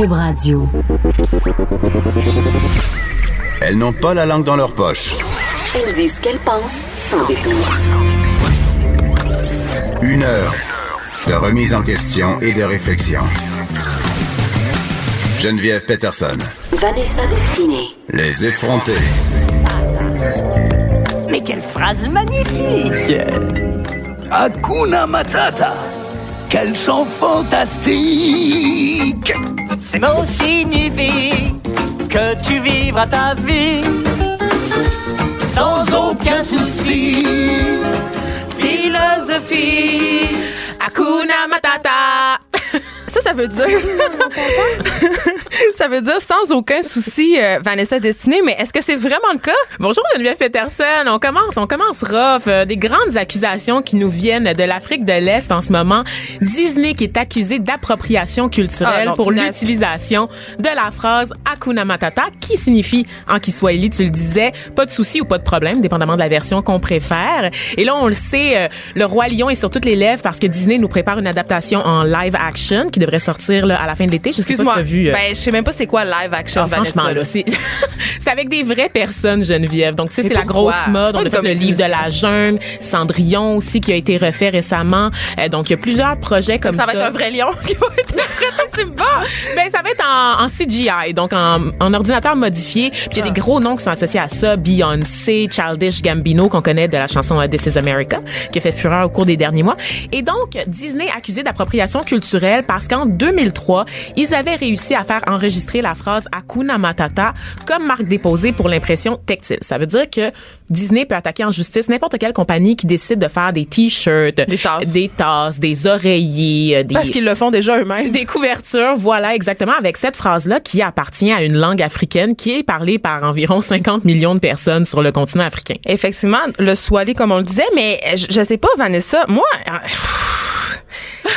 Cube Radio. Elles n'ont pas la langue dans leur poche. Elles disent ce qu'elles pensent sans détour. Une heure de remise en question et de réflexion. Geneviève Peterson. Vanessa Destinée. Les effrontés. Mais quelle phrase magnifique Hakuna Matata Quels sont fantastiques Ces mots signifient que tu vivras ta vie sans aucun souci. Philosophie Hakuna Matata Ça, ça veut dire. ça veut dire sans aucun souci, euh, Vanessa Destinée, mais est-ce que c'est vraiment le cas? Bonjour Geneviève Peterson. On commence, on commence rough. Euh, des grandes accusations qui nous viennent de l'Afrique de l'Est en ce moment. Disney qui est accusé d'appropriation culturelle Ah, non, pour l'utilisation de la phrase Hakuna Matata, qui signifie en Kiswahili, tu le disais, pas de souci ou pas de problème, dépendamment de la version qu'on préfère. Et là, on le sait, euh, le roi lion est sur toutes les lèvres parce que Disney nous prépare une adaptation en live action qui devrait sortir là, à la fin de l'été. Je sais pas si t'as vu. euh, Ben, je sais même pas c'est quoi live action, ah, franchement, là, c'est c'est avec des vraies personnes, Geneviève. Donc, tu sais, c'est la grosse mode. On a fait le livre de la jungle, Cendrillon aussi, qui a été refait récemment. Euh, donc, il y a plusieurs projets comme ça. Ça va être un vrai lion qui va bon. Ben, ça va être en, en CGI, donc en, en ordinateur modifié. Puis il y a des Ah. gros noms qui sont associés à ça. Beyoncé, Childish Gambino, qu'on connaît de la chanson euh, This is America, qui a fait fureur au cours des derniers mois. Et donc, Disney accusé d'appropriation culturelle parce qu'en 2003, ils avaient réussi à faire enregistrer la phrase Hakuna Matata comme marque déposée pour l'impression textile. Ça veut dire que Disney peut attaquer en justice n'importe quelle compagnie qui décide de faire des t-shirts, Des tasses. des tasses, des oreillers, euh, des Parce qu'ils le font déjà eux-mêmes. des couvertures, voilà exactement avec cette phrase-là qui appartient à une langue africaine qui est parlée par environ 50 millions de personnes sur le continent africain. Effectivement, le swahili, comme on le disait, mais je, je sais pas, Vanessa, moi. euh,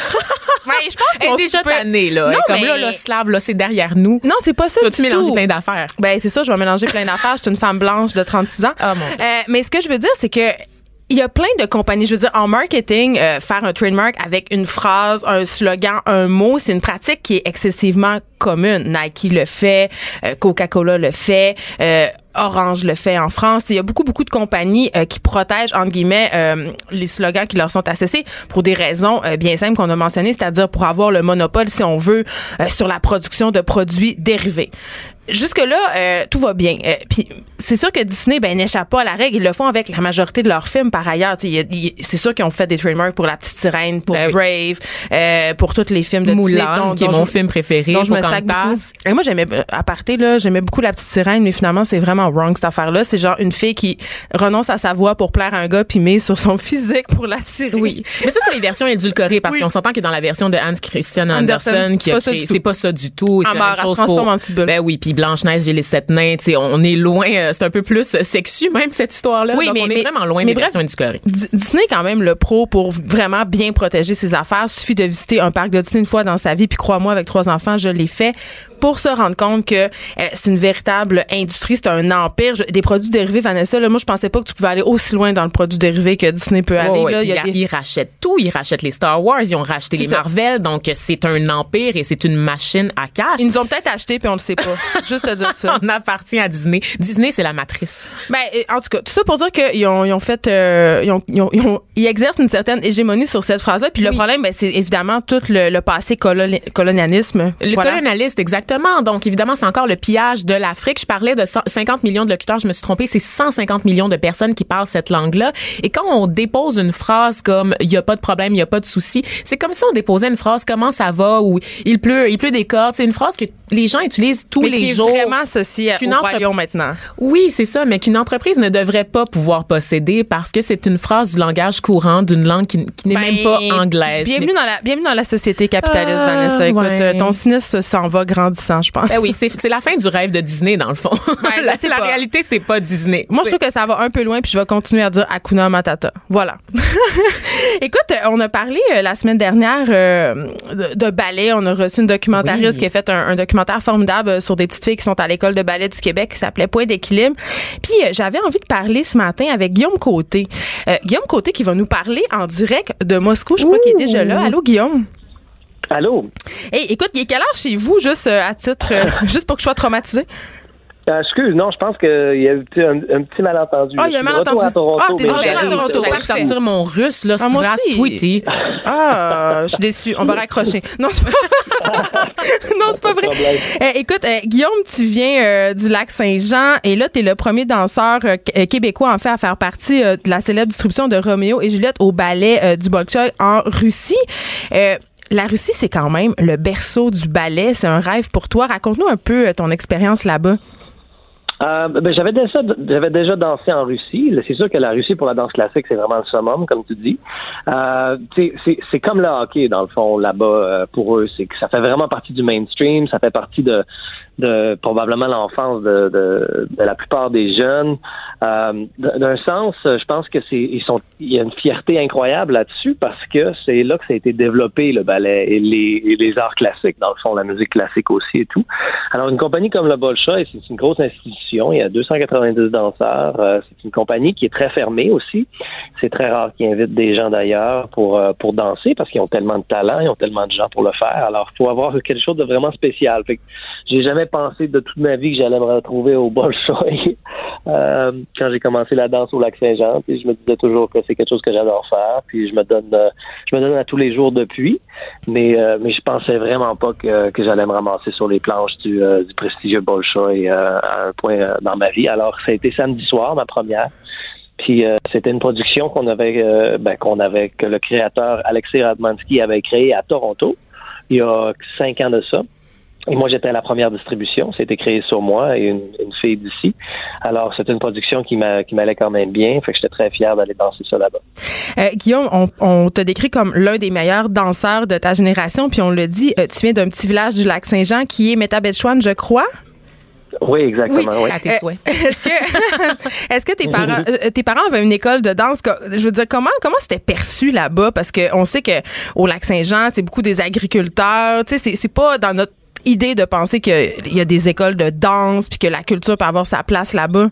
Ouais, je pense qu'on est déjà tannée, là. Non, comme mais- là, là, slave, là, c'est derrière nous. Non, c'est pas ça. Tu vas-tu mélanger tout. plein d'affaires? Ben, c'est ça, je vais mélanger plein d'affaires. Je suis une femme blanche de 36 ans. Ah, mon Dieu. Euh, mais ce que je veux dire, c'est que il y a plein de compagnies. Je veux dire, en marketing, euh, faire un trademark avec une phrase, un slogan, un mot, c'est une pratique qui est excessivement commune. Nike le fait, euh, Coca-Cola le fait, euh, Orange le fait en France. Il y a beaucoup, beaucoup de compagnies euh, qui protègent, entre guillemets, euh, les slogans qui leur sont associés pour des raisons euh, bien simples qu'on a mentionnées, c'est-à-dire pour avoir le monopole, si on veut, euh, sur la production de produits dérivés. Jusque-là, euh, tout va bien. Euh, Puis c'est sûr que Disney ben, n'échappe pas à la règle. Ils le font avec la majorité de leurs films par ailleurs. C'est sûr qu'ils ont fait des trademarks pour La Petite Sirène, pour Ben oui. Brave, euh, pour tous les films de Disney. Moulin, dont- qui est mon je- film préféré, dont je me sac. Et moi, j'aimais, euh, à parté, là, j'aimais beaucoup La Petite Sirène, mais finalement, c'est vraiment wrong, cette affaire-là. C'est genre une fille qui renonce à sa voix pour plaire à un gars puis mise sur son physique pour l'attirer. Oui. Mais ça, c'est les versions édulcorées parce Oui. qu'on s'entend que dans la version de Hans Christian Andersen, Andersen, qui c'est a pas ça créé, du tout. c'est pas ça du tout. Se chose transforme pour- en petite bulle. Ben oui, puis Blanche-Neige et les sept nains, tu sais, on est loin, euh, c'est un peu plus euh, sexu même cette histoire-là. Oui, Donc, mais- on est mais- vraiment loin mais des bref, versions. D- Disney est quand même le pro pour vraiment bien protéger ses affaires. Suffit de visiter un parc de Disney une fois dans sa vie, puis crois-moi, avec trois enfants, je l'ai fait pour se rendre compte que euh, c'est une véritable industrie, c'est un empire. Je- des produits dérivés, Vanessa, là, moi, je pensais pas que tu pouvais aller aussi loin dans le produit dérivé que Disney peut aller. Là. y a ils- des- Ils rachètent tout. Ils rachètent les Star Wars, ils ont racheté les ça. Marvel. Donc, c'est un empire et c'est une machine à cash. Ils nous ont peut-être acheté, puis on le sait pas. Juste te dire ça. On appartient à Disney. Disney, c'est la matrice. Ben, euh, en tout cas, tout ça pour dire qu'ils ont, ils ont fait, euh, ils, ont, ils, ont- ils ont- ils exercent une certaine hégémonie sur cette phrase-là. Puis le problème, ben, c'est évidemment tout le, le passé coloni- colonialisme. Le Voilà. colonialiste, exactement. Donc, évidemment, c'est encore le pillage de l'Afrique. Je parlais de 100 50 millions de locuteurs. Je me suis trompée. C'est 150 millions de personnes qui parlent cette langue-là. Et quand on dépose une phrase comme il y a pas de problème, il y a pas de souci, c'est comme si on déposait une phrase comment ça va ou il pleut, il pleut des cordes. C'est une phrase que les gens utilisent tous Mais les est jours. vraiment associé au royaume maintenant. Oui, c'est ça, mais qu'une entreprise ne devrait pas pouvoir posséder parce que c'est une phrase du langage courant d'une langue qui, qui n'est même pas Ben, anglaise. Bienvenue dans la, bienvenue dans la société capitaliste, Ah, Vanessa. Écoute, ouais. euh, ton cynisme s'en va grandissant, je pense. Ben oui, c'est la fin du rêve de Disney dans le fond. je la la réalité, c'est pas Disney. Moi, je trouve que ça va un peu loin, puis je vais continuer à dire Akuna Matata. Voilà. Écoute, euh, on a parlé euh, la semaine dernière euh, de, de ballet. On a reçu une documentariste Oui. qui a fait un, un documentaire formidable euh, sur des petites filles qui sont à l'école de ballet du Québec qui s'appelait Point d'équilibre. Puis euh, j'avais envie de parler ce matin avec Guillaume Côté. Euh, Guillaume Côté qui va nous parler en direct de Moscou. Je crois qu'il est déjà là. Allô, Guillaume? Allô? Hey, écoute, il est quelle heure chez vous, juste euh, à titre, euh, juste pour que je sois traumatisée? Euh, excuse, non, je pense qu'il y a eu un, un petit malentendu. Ah, il y a un Je malentendu. à Toronto, Ah, t'es de mais- retour à Toronto, J'allais parfait. sortir mon russe, là, Ah, moi Stras aussi. Tweety. Ah, je suis déçue. On va raccrocher. Non, c'est pas, non, c'est pas vrai. Euh, écoute, euh, Guillaume, tu viens euh, du lac Saint-Jean et là, tu es le premier danseur euh, qu- euh, québécois, en fait, à faire partie euh, de la célèbre distribution de Roméo et Juliette au ballet euh, du Bolshoi en Russie. Euh, la Russie, c'est quand même le berceau du ballet. C'est un rêve pour toi. Raconte-nous un peu euh, ton expérience là-bas. Euh, ben, j'avais déjà, j'avais déjà dansé en Russie. C'est sûr que la Russie pour la danse classique, c'est vraiment le summum, comme tu dis. Euh, c'est, c'est comme le hockey dans le fond là-bas euh, pour eux. C'est que ça fait vraiment partie du mainstream. Ça fait partie de, de probablement l'enfance de, de, de la plupart des jeunes. Euh, d'un sens, je pense que c'est ils sont il y a une fierté incroyable là-dessus parce que c'est là que ça a été développé le ballet et les, et les arts classiques dans le fond la musique classique aussi et tout. Alors une compagnie comme le Bolshoi, c'est une grosse institution, il y a 290 danseurs, euh, c'est une compagnie qui est très fermée aussi. C'est très rare qu'ils invitent des gens d'ailleurs pour euh, pour danser parce qu'ils ont tellement de talent, ils ont tellement de gens pour le faire. Alors faut avoir quelque chose de vraiment spécial. J'ai jamais pensé de toute ma vie que j'allais me retrouver au Bolshoi. Euh, quand j'ai commencé la danse au lac Saint-Jean, puis je me disais toujours que c'est quelque chose que j'adore faire, puis je me donne euh, je me donne à tous les jours depuis, mais euh, mais je pensais vraiment pas que, j'allais me ramasser sur les planches du, euh, prestigieux Bolshoi à un point dans ma vie. Alors ça a été samedi soir ma première. Puis c'était une production qu'on avait ben, qu'on avait que le créateur Alexei Radmansky avait créé à Toronto il y a cinq ans de ça. Et moi, j'étais à la première distribution. C'était créé sur moi et une, une fille d'ici. Alors, c'était une production qui m'a qui m'allait quand même bien. Fait que j'étais très fier d'aller danser ça là-bas. Euh, Guillaume, on, on te décrit comme l'un des meilleurs danseurs de ta génération, puis on le dit, euh, tu viens d'un petit village du lac Saint-Jean qui est Métabetchouane, je crois? Oui, exactement. Oui. À tes Euh, souhaits. Est-ce que, est-ce que tes parents, tes parents avaient une école de danse? Je veux dire, comment, comment c'était perçu là-bas? Parce qu'on sait que au lac Saint-Jean, c'est beaucoup des agriculteurs. Tu sais, c'est- c'est pas dans notre idée de penser qu'il y a des écoles de danse puis que la culture peut avoir sa place là-bas?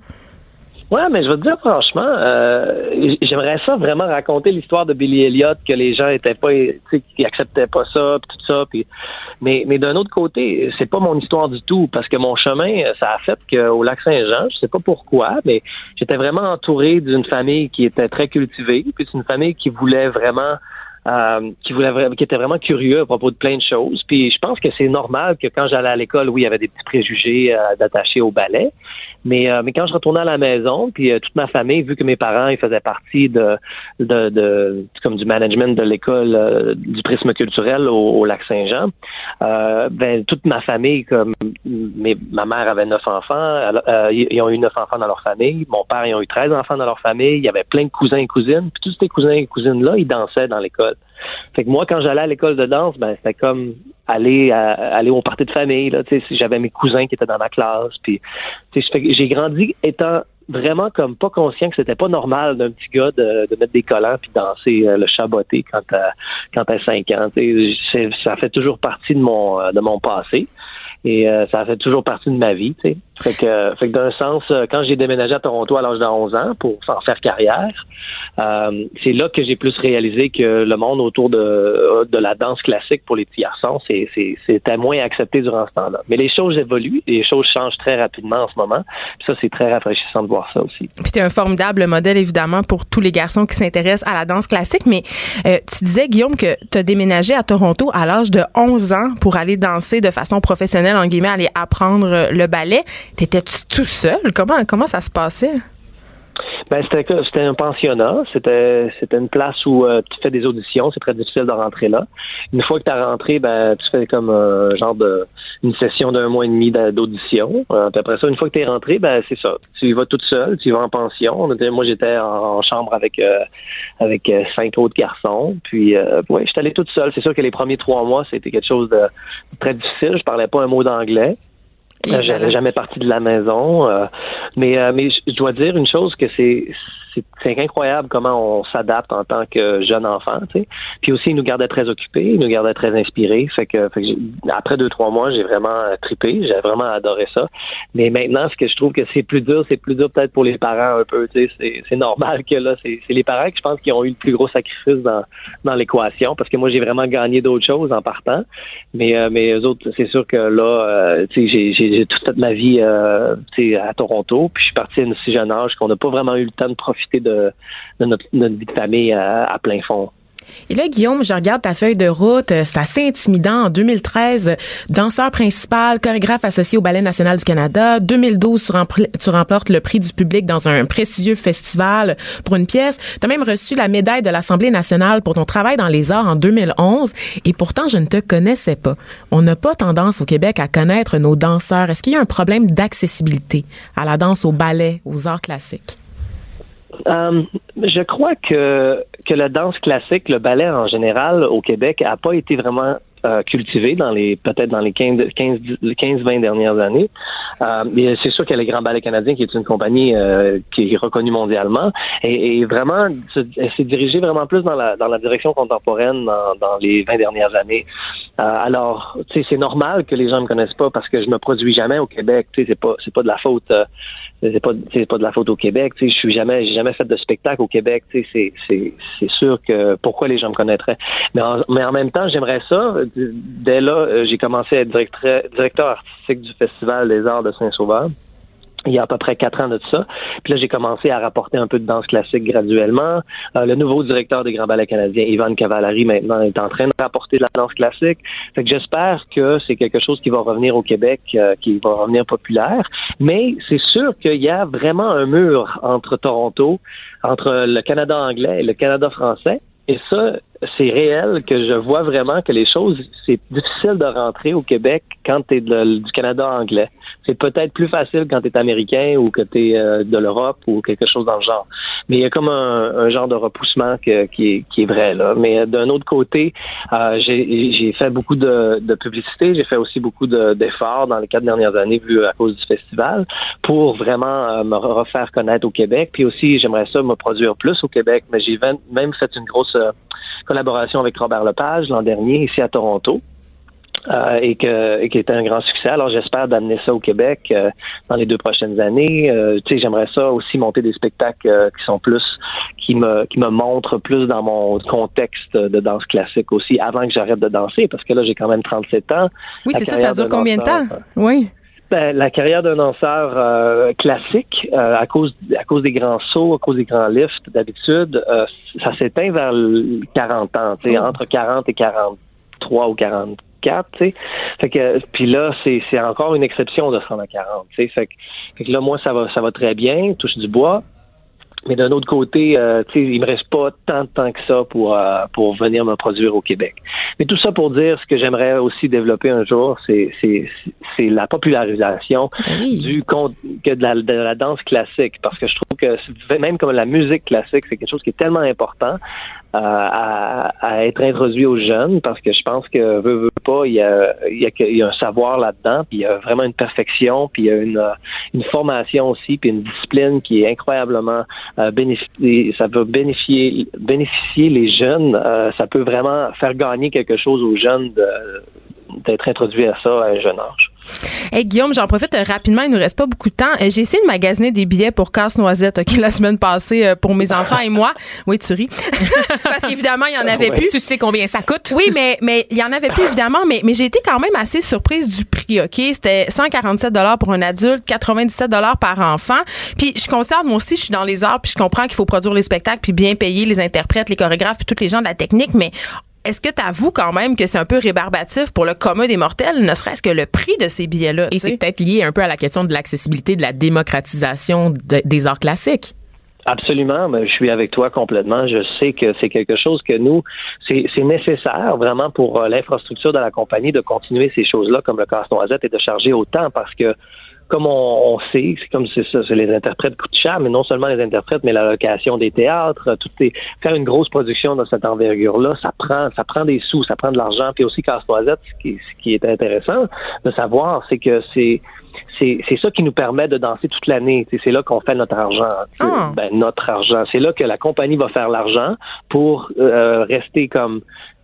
Ouais, mais je veux te dire franchement, euh, j'aimerais ça vraiment raconter l'histoire de Billy Elliot, que les gens étaient pas, qui acceptaient pas ça, puis tout ça, puis mais mais d'un autre côté, c'est pas mon histoire du tout, parce que mon chemin, ça a fait qu'au lac Saint-Jean, je sais pas pourquoi, mais j'étais vraiment entouré d'une famille qui était très cultivée, puis c'est une famille qui voulait vraiment euh, qui voulait qui était vraiment curieux à propos de plein de choses. Puis je pense que c'est normal que quand j'allais à l'école, oui, il y avait des petits préjugés euh, d'attacher au ballet. Mais, euh, mais quand je retournais à la maison, puis euh, toute ma famille, vu que mes parents ils faisaient partie de, de, de comme du management de l'école euh, du prisme culturel au, au lac Saint-Jean, euh, ben toute ma famille, comme mes, ma mère avait neuf enfants, elle- ils ils ont eu neuf enfants dans leur famille, mon père ils ont eu 13 enfants dans leur famille, il y avait plein de cousins et cousines, puis tous ces cousins et cousines là, ils dansaient dans l'école. Fait que moi, quand j'allais à l'école de danse, ben c'était comme aller aller au party de famille. Là, j'avais mes cousins qui étaient dans ma classe. Puis, j'ai grandi étant vraiment comme pas conscient que c'était pas normal d'un petit gars de, mettre des collants puis danser euh, le chaboté quand t'as quand t'as 5 ans. Ça fait toujours partie de mon euh, de mon passé. Et euh, ça fait toujours partie de ma vie. Fait que, fait que d'un sens, euh, quand j'ai déménagé à Toronto à l'âge de 11 ans pour en faire carrière, euh, c'est là que j'ai plus réalisé que le monde autour de, de la danse classique pour les petits garçons, c'est, c'est, c'était moins accepté durant ce temps-là. Mais les choses évoluent, les choses changent très rapidement en ce moment. Puis ça, c'est très rafraîchissant de voir ça aussi. Puis t'es un formidable modèle, évidemment, pour tous les garçons qui s'intéressent à la danse classique. Mais euh, tu disais, Guillaume, que tu as déménagé à Toronto à l'âge de 11 ans pour aller danser de façon professionnelle, en guillemets, aller apprendre le ballet. T'étais-tu tout seul? Comment, comment ça se passait? Ben, c'était, un pensionnat. C'était, c'était une place où euh, tu fais des auditions. C'est très difficile de rentrer là. Une fois que tu rentré, ben, tu fais comme genre de une session d'un mois et demi d'a- d'audition. Euh, puis après ça, une fois que tu es rentré, ben, c'est ça. Tu y vas toute seule, tu y vas en pension. Moi, j'étais en, chambre avec euh, avec cinq autres garçons. Puis, ouais, j'étais allé toute seule. C'est sûr que les premiers trois mois, c'était quelque chose de très difficile. Je parlais pas un mot d'anglais. Voilà. J'avais jamais parti de la maison, euh, mais euh, mais je je dois dire une chose que c'est c'est incroyable comment on s'adapte en tant que jeune enfant. Puis aussi, il nous gardait très occupés, il nous gardait très inspirés. Fait que, fait que après deux, trois mois, j'ai vraiment trippé, j'ai vraiment adoré ça. Mais maintenant, ce que je trouve que c'est plus dur, c'est plus dur peut-être pour les parents un peu. C'est, normal que là, c'est, les parents que je pense qui ont eu le plus gros sacrifice dans, dans l'équation, parce que moi, j'ai vraiment gagné d'autres choses en partant. Mais, euh, mais eux autres, c'est sûr que là, euh, j'ai, toute ma vie, euh, à Toronto, puis je suis parti à un si jeune âge qu'on n'a pas vraiment eu le temps de profiter de, notre, vie de famille à, à plein fond. Et là, Guillaume, je regarde ta feuille de route. euh, C'est assez intimidant. En 2013, danseur principal, chorégraphe associé au Ballet national du Canada. 2012, tu, tu remportes le prix du public dans un prestigieux festival pour une pièce. Tu as même reçu la médaille de l'Assemblée nationale pour ton travail dans les arts en 2011. Et pourtant, je ne te connaissais pas. On n'a pas tendance au Québec à connaître nos danseurs. Est-ce qu'il y a un problème d'accessibilité à la danse, au ballet, aux arts classiques? Euh, je crois que, que la danse classique, le ballet en général au Québec, a pas été vraiment euh, cultivé dans les peut-être dans les 15, 15, 15 20 dernières années. Euh, c'est sûr qu'il y a le Grand Ballet canadien qui est une compagnie euh, qui est reconnue mondialement et, vraiment elle s'est dirigée vraiment plus dans la dans la direction contemporaine dans, dans les 20 dernières années. Euh, alors, tu sais, c'est normal que les gens me connaissent pas parce que je me produis jamais au Québec. Tu sais, c'est pas c'est pas de la faute. C'est pas c'est pas de la faute au Québec tu sais. Je suis jamais j'ai jamais fait de spectacle au Québec tu sais. C'est c'est c'est sûr que pourquoi les gens me connaîtraient. Mais en, mais en même temps j'aimerais ça. Dès là euh, j'ai commencé à être directeur directeur artistique du festival des arts de Saint-Sauveur il y a à peu près quatre ans de ça. Puis là, j'ai commencé à rapporter un peu de danse classique graduellement. Euh, le nouveau directeur des Grands Ballets canadiens, Ivan Cavallari, maintenant, est en train de rapporter de la danse classique. Fait que j'espère que c'est quelque chose qui va revenir au Québec, euh, qui va revenir populaire. Mais c'est sûr qu'il y a vraiment un mur entre Toronto, entre le Canada anglais et le Canada français. Et ça, c'est réel que je vois vraiment que les choses, c'est difficile de rentrer au Québec quand tu es du Canada anglais. C'est peut-être plus facile quand tu es américain ou que tu es de l'Europe ou quelque chose dans le genre. Mais il y a comme un, genre de repoussement qui, est, vrai. là. Mais d'un autre côté, euh, j'ai fait beaucoup de, publicité, j'ai fait aussi beaucoup de- d'efforts dans les quatre dernières années vu à cause du festival pour vraiment euh, me refaire connaître au Québec. Puis aussi, j'aimerais ça me produire plus au Québec, mais j'ai même fait une grosse euh, collaboration avec Robert Lepage l'an dernier ici à Toronto. euh, et, que, et qui était un grand succès. Alors j'espère d'amener ça au Québec euh, dans les deux prochaines années. Euh, tu sais, j'aimerais ça aussi monter des spectacles euh, qui sont plus, qui me, qui me montrent plus dans mon contexte de danse classique aussi, avant que j'arrête de danser, parce que là j'ai quand même 37 ans. Oui, c'est ça, ça dure combien de temps? danseur, Oui. Ben, la carrière d'un danseur euh, classique, euh, à cause à cause des grands sauts, à cause des grands lifts, d'habitude, euh, ça s'éteint vers le 40 ans, Oh. entre 40 et 43 ou 44, tu sais. Fait que puis là, c'est c'est encore une exception de se rendre à 40, tu sais. Fait que, fait que là, moi, ça va ça va très bien, touche du bois. Mais d'un autre côté, euh, tu sais, il me reste pas tant de temps que ça pour euh, pour venir me produire au Québec. Mais tout ça pour dire ce que j'aimerais aussi développer un jour, c'est c'est c'est la popularisation du con- que de la, de la danse classique, parce que je trouve que même comme la musique classique, c'est quelque chose qui est tellement important à, à être introduit aux jeunes, parce que je pense que veut, veut pas, il y a il y a, il y a un savoir là-dedans, puis il y a vraiment une perfection, puis il y a une euh, une formation aussi, puis une discipline qui est incroyablement euh, ça va bénéficier, bénéficier les jeunes. euh, ça peut vraiment faire gagner quelque chose aux jeunes d'être introduits à ça à un jeune âge. Hey Guillaume, j'en profite euh, rapidement, il nous reste pas beaucoup de temps. Euh, J'ai essayé de magasiner des billets pour Casse-Noisette OK, la semaine passée euh, pour mes enfants et moi. Oui, tu ris. Parce qu'évidemment, il y en avait Ouais. plus. Tu sais combien ça coûte? Oui, mais mais il y en avait plus évidemment, mais mais j'ai été quand même assez surprise du prix. Ok, c'était 147 dollars pour un adulte, 97 dollars par enfant. Puis je conserve moi aussi, je suis dans les arts, puis je comprends qu'il faut produire les spectacles, puis bien payer les interprètes, les chorégraphes, puis tous les gens de la technique, mais est-ce que tu avoues quand même que c'est un peu rébarbatif pour le commun des mortels, ne serait-ce que le prix de ces billets-là? Et c'est peut-être lié un peu à la question de l'accessibilité, de la démocratisation de- des arts classiques. Absolument, mais je suis avec toi complètement. Je sais que c'est quelque chose que nous, c'est c'est nécessaire vraiment pour euh, l'infrastructure de la compagnie de continuer ces choses-là comme le casse-noisette et de charger autant parce que comme on, on sait, c'est comme c'est ça, c'est les interprètes coûtent cher, mais non seulement les interprètes, mais la location des théâtres, tout est, faire une grosse production dans cette envergure-là, ça prend, ça prend des sous, ça prend de l'argent, puis aussi Casse-Noisette, ce qui, ce qui est intéressant de savoir, c'est que c'est c'est c'est ça qui nous permet de danser toute l'année. C'est là qu'on fait notre argent. Ah. Ben, notre argent. C'est là que la compagnie va faire l'argent pour euh, rester comme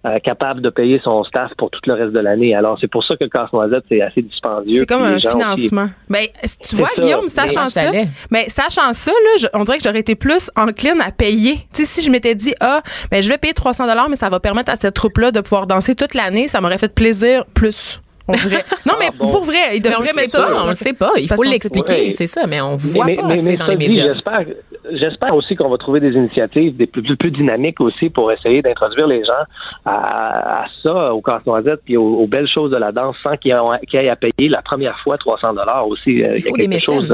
euh, capable de payer son staff pour tout le reste de l'année. Alors, c'est pour ça que Casse-Noisette, c'est assez dispendieux. C'est comme un gens financement. Ben, tu vois, ça. Guillaume, Mais- sachant ça, ben, sachant ça, là, je- on dirait que j'aurais été plus encline à payer. Tu sais, si je m'étais dit, ah, ben, je vais payer 300 dollars, mais ça va permettre à cette troupe-là de pouvoir danser toute l'année, ça m'aurait fait plaisir plus. On dirait. Non, mais Ah, bon? pour vrai, il devrait mettre ça. pas, on le sait pas. Il faut l'expliquer, c'est ça, mais on voit mais, pas mais, assez mais dans ça les dit, médias. J'espère, j'espère aussi qu'on va trouver des initiatives des plus, plus, plus dynamiques aussi pour essayer d'introduire les gens à, à ça, au casse-noisette, puis aux, aux belles choses de la danse sans qu'ils aient, qu'ils aient à payer la première fois 300 dollars aussi. Euh, Il y a des quelque chose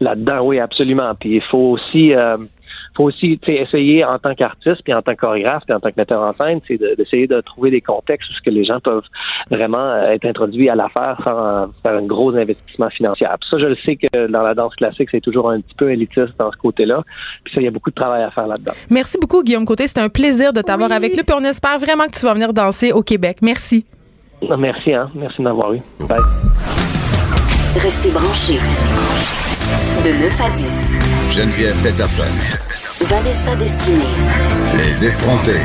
là-dedans, oui, absolument. Puis il faut aussi... euh, faut aussi essayer en tant qu'artiste, puis en tant que chorégraphe, puis en tant que metteur en scène, c'est de- d'essayer de, trouver des contextes où ce que les gens peuvent vraiment euh, être introduits à l'affaire sans faire un gros investissement financier. Puis ça, je le sais que dans la danse classique, c'est toujours un petit peu élitiste dans ce côté-là. Puis ça, il y a beaucoup de travail à faire là-dedans. Merci beaucoup, Guillaume Côté. C'était un plaisir de t'avoir avec nous, puis on espère vraiment que tu vas venir danser au Québec. Merci. Non, Merci, hein. Merci de m'avoir eu. Bye. Restez branchés. De 9 à 10. Geneviève Peterson. Vanessa Destinée. Les effrontés.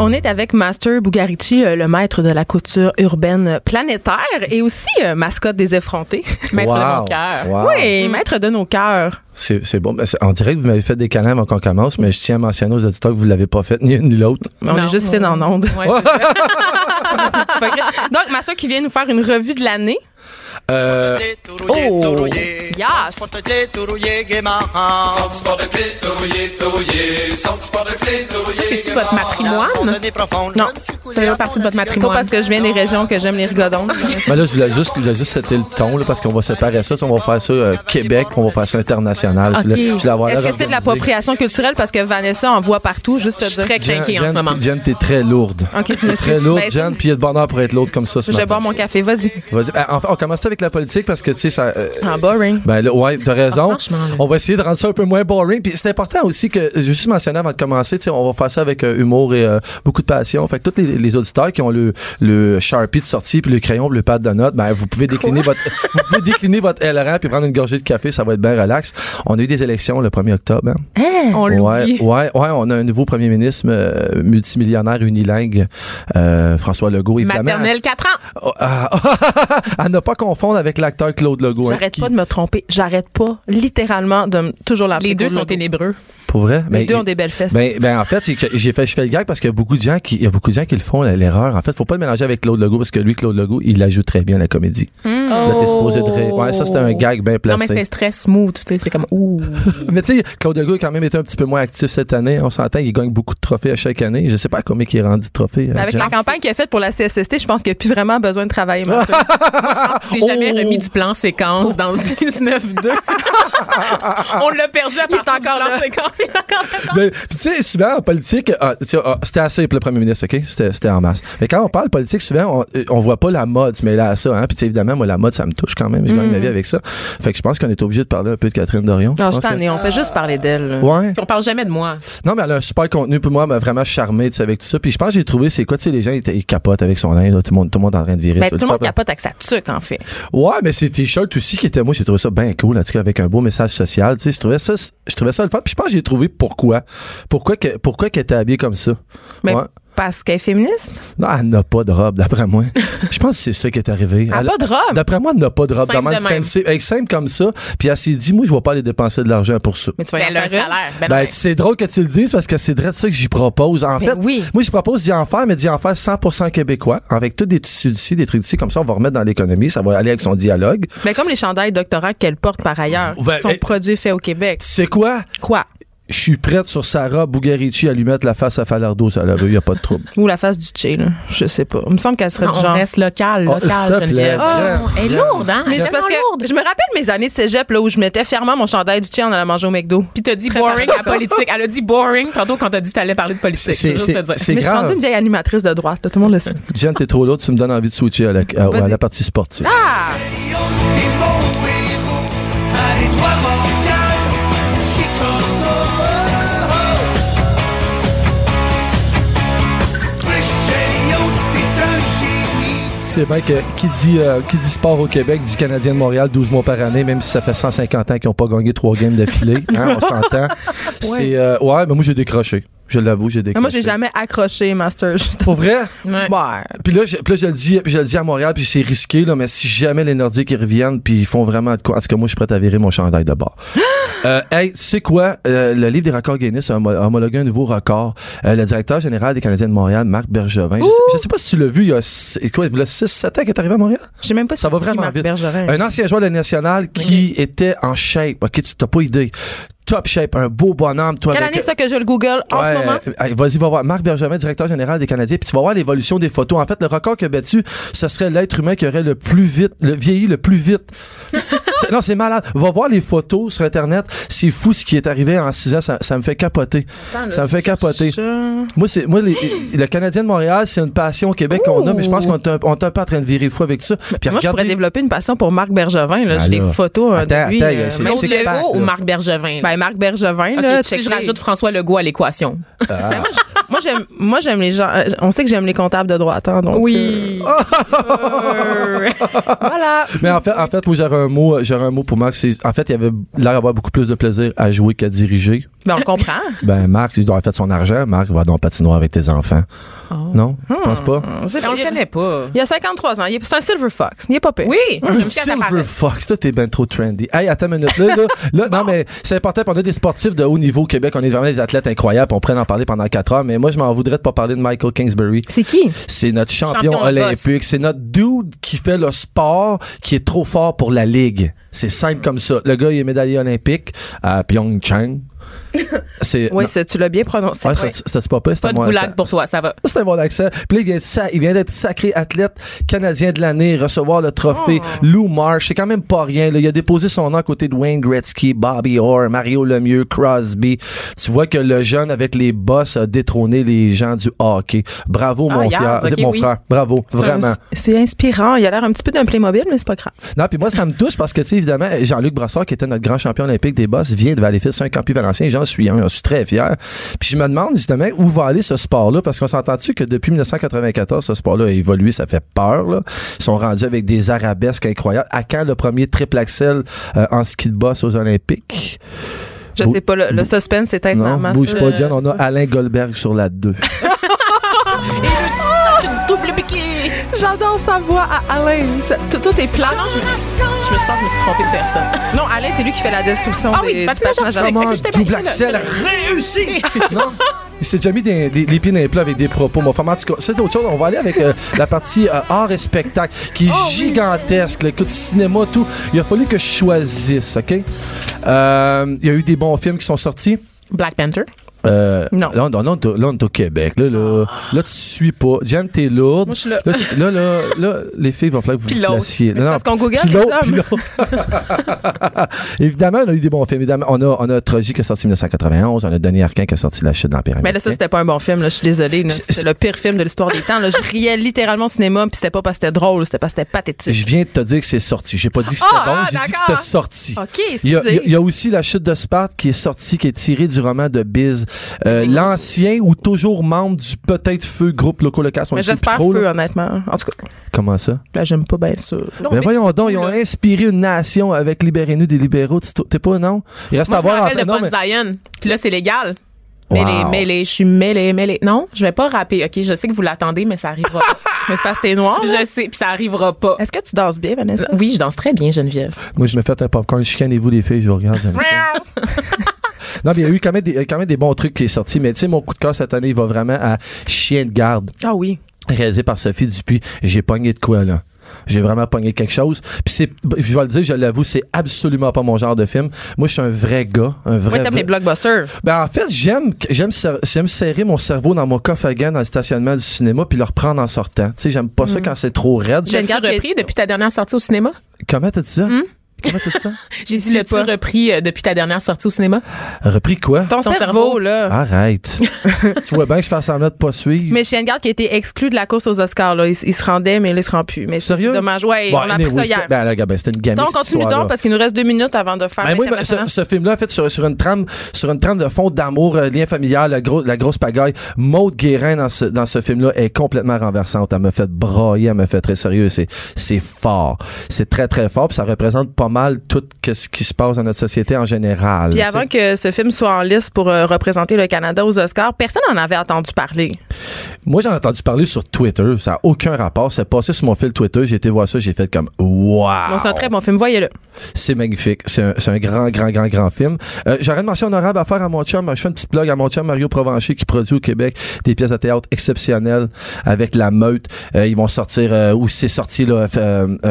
On est avec Master Bugarici, euh, le maître de la couture urbaine planétaire et aussi euh, mascotte des effrontés. Maître de Wow. mon cœur. Wow. Oui, maître de nos cœurs. C'est c'est bon. Ben, c'est- On dirait que vous m'avez fait des câlins avant qu'on commence, mais je tiens à mentionner aux auditeurs que vous ne l'avez pas fait, ni une ni l'autre. On Non. est juste fait dans l'onde. Ouais, c'est ça. C'est pas grave. Donc, Master qui vient nous faire une revue de l'année. Euh, Oh, yes. Ça, c'est-tu votre matrimoine? Non, Ça fait partie de votre c'est pas matrimoine. parce que je viens des régions que j'aime les rigodons. ben là, je voulais juste, je voulais juste setter le ton, là, parce qu'on va séparer ça. On va faire ça euh, Québec, puis on va faire ça international. Est-ce que c'est de l'appropriation culturelle? Parce que Vanessa en voit partout, juste te Je suis très craquée en ce moment. Jen, t'es très lourde. Ok, très lourde, Jen, puis il y a de bonheur pour être lourde comme ça ce Je vais boire mon café, vas-y. Vas-y. Enfin, on commence avec la politique parce que, tu sais, ça... euh, Ah, boring. Ben là, ouais, t'as raison. Ah, on va essayer de rendre ça un peu moins boring. Puis c'est important aussi que, je vais juste mentionner avant de commencer, tu sais, on va faire ça avec euh, humour et euh, beaucoup de passion. Fait que tous les, les auditeurs qui ont le, le Sharpie de sortie puis le crayon puis le pad de notes, ben vous pouvez décliner votre vous pouvez décliner votre LRA puis prendre une gorgée de café, ça va être bien relax. On a eu des élections le 1er octobre. hein. On Ouais, ouais, ouais, on a un nouveau premier ministre euh, multimillionnaire unilingue, François Legault, évidemment. Maternelle 4 ans. Oh, ah, à ne pas confondre avec l'acteur Claude Legault. hein, J'arrête qui- pas de me tromper. J'arrête pas, littéralement, de me- toujours l'appeler Les deux Claude sont Legault. ténébreux. Pour vrai? Les Ben, deux ont des belles fesses. Ben, ben en fait, j'ai fait, je fais le gag parce qu'il y a beaucoup de gens qui, il y a beaucoup de gens qui le font l'erreur. En fait, faut pas le mélanger avec Claude Legault parce que lui, Claude Legault, il la joue très bien la comédie. Là, t'es supposé de rire. Ouais, ça c'était un gag bien Oh. Non, mais placé. c'était très smooth. tu sais, C'est comme, ouh. mais tu sais, Claude Legault a quand même été un petit peu moins actif cette année. On s'entend, il gagne beaucoup de trophées à chaque année. Je sais pas à combien il est rendu de trophées. Mais avec euh, la campagne qu'il a faite pour la CSST, je pense qu'il n'y a plus vraiment besoin de travailler. C'est jamais Oh. remis du plan séquence dans le 19-2. On l'a perdu à Il est partir du encore plan séquence. Il est encore puis tu sais, souvent en politique, ah, ah, c'était assez pour le premier ministre, OK? C'était c'était en masse. Mais quand on parle politique, souvent, on, euh, on voit pas la mode se mêler à ça. Hein? Puis évidemment, moi, la mode, ça me touche quand même. Je gagne ma vie avec ça. Fait que je pense qu'on est obligé de parler un peu de Catherine Dorion. Non, je pense que- t'en ai. On fait juste parler d'elle. Ouais. Puis on parle jamais de moi. Non, mais elle a un super contenu pour moi, elle m'a vraiment charmé, tu sais, avec tout ça. Puis je pense que j'ai trouvé, c'est quoi, tu sais, les gens, ils, ils capotent avec son linge, tout le monde, tout le monde est en train de virer. Ben, tout le monde capote avec sa tuque, en fait. Ouais, mais ces t-shirts aussi qui étaient, moi, j'ai trouvé ça bien cool, en tout cas, avec un beau message social, tu sais, je trouvais ça, je trouvais ça le fun. Puis je pense que j'ai trouvé pourquoi. Pourquoi que, pourquoi qu'elle était habillée comme ça? Mais Ouais. Parce qu'elle est féministe? Non, elle n'a pas de robe, d'après moi. je pense que c'est ça qui est arrivé. Elle a pas de robe? D'après moi, elle n'a pas de robe. Simple de même. fancy, elle est simple comme ça. Puis elle s'est dit, moi, je vais pas aller dépenser de l'argent pour ça. Mais tu vas y Ben, un une. salaire. Ben, Ben, c'est drôle que tu le dises parce que c'est vrai de ça que j'y propose. En Ben fait, oui. moi, je propose d'y en faire, mais d'y en faire 100% québécois, avec tous des tissus d'ici, des trucs d'ici, comme ça, on va remettre dans l'économie, ça va aller avec son dialogue. Mais comme les chandails doctorat qu'elle porte par ailleurs, Ben, sont eh, produits faits au Québec. Tu sais quoi? Quoi? Je suis prête sur Sarah Bugarici à lui mettre la face à Falardo, ça la veut, y a pas de trouble. Ou la face du Tché, là. Je sais pas. Il me semble qu'elle serait non, du on genre. reste local, Oh, local, plaît. Oh, elle est lourde, hein? Mais Elle est c'est parce que lourde. je me rappelle mes années de cégep là où je mettais fièrement mon chandail du Tché en allant manger au McDo. Puis t'as dit boring à politique. Elle a dit boring tantôt quand t'as dit que t'allais parler de politique. C'est- c'est- Mais je suis rendue une vieille animatrice de droite, là, tout le monde le sait. Jen, t'es trop lourde, tu me donnes envie de switcher à la, à- à la partie sportive. Ah! Génie. C'est bien que qui dit, euh, qui dit sport au Québec dit Canadien de Montréal 12 mois par année, même si ça fait 150 ans qu'ils n'ont pas gagné trois games d'affilée. Hein, on s'entend. C'est, euh, ouais, mais moi j'ai décroché. Je l'avoue, j'ai décroché. Moi, j'ai jamais accroché Master. Juste Pour vrai? Ouais. Ouais. Puis là, je, puis là, je le dis, puis je le dis à Montréal, puis c'est risqué, là, mais si jamais les Nordiques ils reviennent, puis ils font vraiment de quoi, en tout cas, moi, je suis prêt à virer mon chandail de bord. euh, hey, tu sais quoi? Euh, le livre des records Guinness a homo- homologué un nouveau record? Euh, le directeur général des Canadiens de Montréal, Marc Bergevin, je sais, je sais pas si tu l'as vu, il y a, six- quoi, il y a 6-7 ans qu'il est arrivé à Montréal? Je sais même pas Ça si va vraiment Marc vite. Un ancien joueur de la nationale qui était en shape. OK, tu t'as pas idée. Top shape, un beau bonhomme, toi. Quelle avec- année ça que je le Google en Ouais, ce moment? euh, Vas-y, va voir. Marc Bergevin, directeur général des Canadiens, puis tu vas voir l'évolution des photos. En fait, le record qu'il a battu, ce serait l'être humain qui aurait le plus vite, le vieilli le plus vite. C'est- non, c'est malade. Va voir les photos sur Internet. C'est fou ce qui est arrivé en 6 ans. Ça, ça me fait capoter. ça me fait capoter. Je- Moi, c'est moi les- le Canadien de Montréal, c'est une passion au Québec qu'on a, mais je pense qu'on est un, on est un peu en train de virer fou avec ça. Puis Moi, je pourrais développer une passion pour Marc Bergevin. Là. Ah, J'ai des là. photos euh, Attends, de lui. attends, euh, c'est- Legault ou. Marc Bergevin? Ben, Marc Bergevin, Ok, là, si je rajoute François Legault à l'équation. Moi, j'aime, moi, j'aime les gens. euh, On sait que j'aime les comptables de droite, hein, donc. Oui. euh, voilà. Mais en fait, en fait, moi, j'aurais un mot, j'aurais un mot pour Marc. C'est, en fait, il avait l'air d'avoir beaucoup plus de plaisir à jouer qu'à diriger. Ben, on le comprend. Ben, Marc, il doit avoir fait son argent. Marc, va dans le patinoire avec tes enfants. Non? Je pense pas? On le il, connaît pas. il a 53 ans. Il est- C'est un Silver Fox. Il est pas pire. Oui, Un Silver. Fox, toi, t'es ben trop trendy. Hey, attends une minute. Là, là, là, non, mais c'est important. On a des sportifs de haut niveau au Québec. On est vraiment des athlètes incroyables. On pourrait en parler pendant quatre heures. Mais moi, je m'en voudrais de pas parler de Michael Kingsbury. C'est qui? C'est notre champion, olympique. C'est notre dude qui fait le sport qui est trop fort pour la ligue. C'est simple comme ça. Le gars, il est médaillé olympique à Pyeongchang. C'est, Oui, tu l'as bien prononcé. Ouais, Ouais. c'était- pas pire, c'était Pas de goulag pour toi, ça va. c'était mon accent. Puis là, il vient, d'être sacré athlète canadien de l'année, recevoir le trophée Oh. Lou Marsh. C'est quand même pas rien. là. Il a déposé son nom à côté de Wayne Gretzky, Bobby Orr, Mario Lemieux, Crosby. Tu vois que le jeune avec les boss a détrôné les gens du hockey. Bravo, Ah, mon, yes, fier, mon oui. frère. Bravo, vraiment. C'est inspirant. Il a l'air un petit peu d'un Playmobil, mais c'est pas grave. Non, puis moi, ça me touche parce que, tu sais, évidemment, Jean-Luc Brassard, qui était notre grand champion olympique des boss, vient de Valleyfield, c'est un campi valencien, et j'en suis un, j'en suis très fier. Puis je me demande, justement, où va aller ce sport-là, parce qu'on s'entend-tu que depuis 1994, ce sport-là a évolué, ça fait peur, là. Ils sont rendus avec des arabesques incroyables. À quand le premier triple axel euh, en ski de boss aux Olympiques? Je Bou- sais pas, le, le suspense, c'est peut-être Non, bouge pas, Jen, on a Alain Goldberg sur la 2. Double piqué. J'adore sa voix à Alain. Tout est plat. Non, je, me- suis je me suis trompée de personne. Non, Alain, c'est lui qui fait la description Ah des, oui, du du patinage bien- double axel réussi! non? Il s'est déjà mis des, des- les pieds dans les plats avec des propos. Mon format, en tout cas, c'est autre chose. On va aller avec euh, la partie euh, art et spectacle qui est gigantesque. là. Écoute, cinéma, tout. Il a fallu que je choisisse, OK? Euh, Il y a eu des bons films qui sont sortis. Black Panther. Euh, Non. Là, on, là, on est au- là, on est au Québec. Là, là, là tu suis pas. Jen, t'es lourde. Moi, je suis là. Là, là, là, les filles, il va falloir que vous vous placiez. Non, parce qu'on Google les évidemment, on a eu des bons films. Évidemment, on a, on a Troji qui est sorti en 1991. On a Denis Arcand qui a sorti La chute dans la pyramide. Mais là, ça, c'était pas un bon film. Là. Je suis désolée. C'était le pire film de l'histoire des temps. Là. Je riais littéralement au cinéma, puis c'était pas parce que c'était drôle, c'était parce que c'était pathétique. Je viens de te dire que c'est sorti. J'ai pas dit que c'était Ah, bon, ah, j'ai dit que c'était sorti. OK, Il y, a, excusez. il y a- il y a aussi La chute de Sparte qui est sortie, qui est tirée du roman de Biz. Euh, L'ancien ou toujours membre du peut-être feu groupe locolocation. Mais j'espère feu, honnêtement. En tout cas, Comment ça? ben, j'aime pas bien ça. Non, mais mais voyons donc, ils ont là. inspiré une nation avec Libérez-nous des libéraux. T'es pas, non? Il reste Moi, à voir rappelle de non, mais- Zion. Puis là, c'est légal. Mais Wow. les, mais les, je suis mêlée, mêlée. Non, je vais pas rapper. OK, je sais que vous l'attendez, mais ça arrivera pas. Mais c'est parce que t'es noir. là. je sais, puis ça arrivera pas. Est-ce que tu danses bien, Vanessa? Oui, je danse très bien, Geneviève. Moi, je me fais un popcorn. Chicanez-vous, les filles, je vous regarde. j'aime ça. non, mais il y a eu quand même, des, quand même des bons trucs qui est sorti. Mais tu sais, mon coup de cœur cette année, il va vraiment à Chien de garde. Ah oui. réalisé par Sophie Dupuis. J'ai pogné de quoi, là? J'ai vraiment pogné quelque chose. Puis c'est, je vais le dire, je l'avoue, c'est absolument pas mon genre de film. Moi, je suis un vrai gars, un vrai. Moi, t'aimes les blockbusters. Ben, en fait, j'aime, j'aime, ser- j'aime serrer mon cerveau dans mon coffre à gants dans le stationnement du cinéma puis le reprendre en sortant. Tu sais, j'aime pas Mm. ça quand c'est trop raide. Je regarde repris depuis ta dernière sortie au cinéma? Comment t'as dit ça? Comment t'as dit ça? J'ai dit, l'as-tu repris euh, depuis ta dernière sortie au cinéma? Repris quoi? Ton, Ton cerveau, cerveau. là. Arrête. tu vois bien que je fais semblant de pas suivre. Mais Shane Garde qui a été exclu de la course aux Oscars, là. Il, il se rendait, mais là, il se rend plus. Mais c'est Sérieux? c'est dommage. Ouais, Bon, on a appris anyway, ça hier. c'était- Ben, là, gars, ben, c'était une gamine. donc, on continue donc parce qu'il nous reste deux minutes avant de faire Ben oui, ben, ce, l'international. ce film-là, en fait, sur, sur une trame, sur une trame de fond d'amour, euh, lien familial, la, gros, la grosse pagaille. Maude Guérin dans ce, dans ce film-là est complètement renversante. Elle me fait brailler, elle me fait très sérieux. C'est, c'est fort. C'est très, très fort. Puis ça représente pas mal tout ce qui se passe dans notre société en général. Puis avant que ce film soit en liste pour euh, représenter le Canada aux Oscars, personne n'en avait entendu parler. Moi, j'en ai entendu parler sur Twitter. Ça n'a aucun rapport. C'est passé sur mon fil Twitter. J'ai été voir ça. J'ai fait comme, wow. C'est un très bon film. Voyez-le. C'est magnifique. C'est un, grand, grand, grand, grand film. Euh, J'aurais une mention honorable à faire à mon chum. Je fais une petite blog à mon chum Mario Provencher qui produit au Québec des pièces de théâtre exceptionnelles avec la meute. Euh, ils vont sortir euh, où c'est sorti là.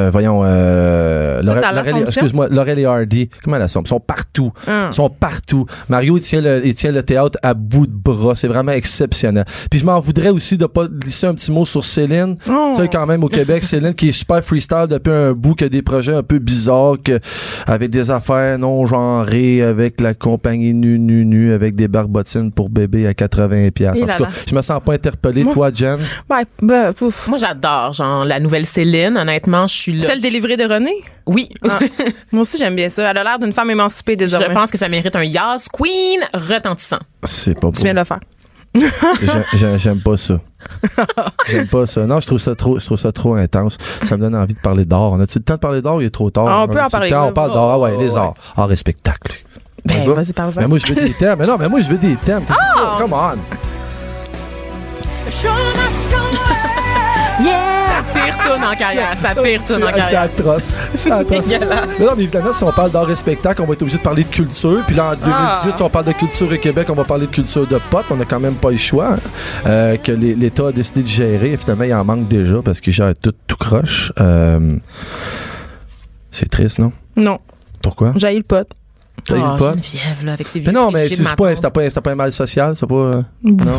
voyons. Euh, Laurel- l'Assomption? Excuse-moi, Laurel et Hardy. Comment la somme Ils sont partout. Hum. Ils sont partout. Mario, il tient le, il tient le théâtre à bout de bras. C'est vraiment exceptionnel. Puis je m'en voudrais aussi de pas glisser un petit mot sur Céline. Oh. Tu sais, quand même, au Québec, Céline qui est super freestyle depuis un bout, qui a des projets un peu bizarres, que, avec des affaires non genrées, avec la compagnie nu, nu, nu, avec des barbotines pour bébé à 80 pièces. En tout cas, je me sens pas interpellé. Moi- Toi, Jen? Ouais, ben, pouf. Moi, j'adore, genre, la nouvelle Céline. Honnêtement, je suis là. Celle délivrée de René? Oui. Ah. Moi aussi, j'aime bien ça. Elle a l'air d'une femme émancipée désormais. Je pense que ça mérite un Yas Queen retentissant. C'est pas beau. Tu viens de le faire. J'ai- j'ai- J'aime pas ça. J'aime pas ça. Non, je trouve ça trop, je trouve ça trop intense. Ça me donne envie de parler d'art. On a-tu le temps de parler d'art? Il est trop tard? Ah, on peut en parler. temps? On parle d'art. Ah ouais, les Ouais. arts. Art et spectacle. Ben, vas-y, par Mais exemple. moi, je veux des thèmes. Mais non, mais moi, je veux des thèmes. Ça? Come on. Ça pire tourne en carrière. Ça pire tourne en C'est atroce. C'est atroce. Mais non, mais évidemment, si on parle d'art et spectacle, on va être obligé de parler de culture. Puis là, en 2018, Ah. si on parle de culture au Québec, on va parler de culture de potes. On n'a quand même pas le choix hein, euh, que l'État a décidé de gérer. Et finalement, il en manque déjà parce qu'il gère tout, tout croche. Euh, c'est triste, non? Non, Pourquoi? j'ai le pote. T'as eu Oh, le pote? Geneviève, là, avec ses Mais non, mais c'est pas, pas un mal social, c'est pas. euh, non?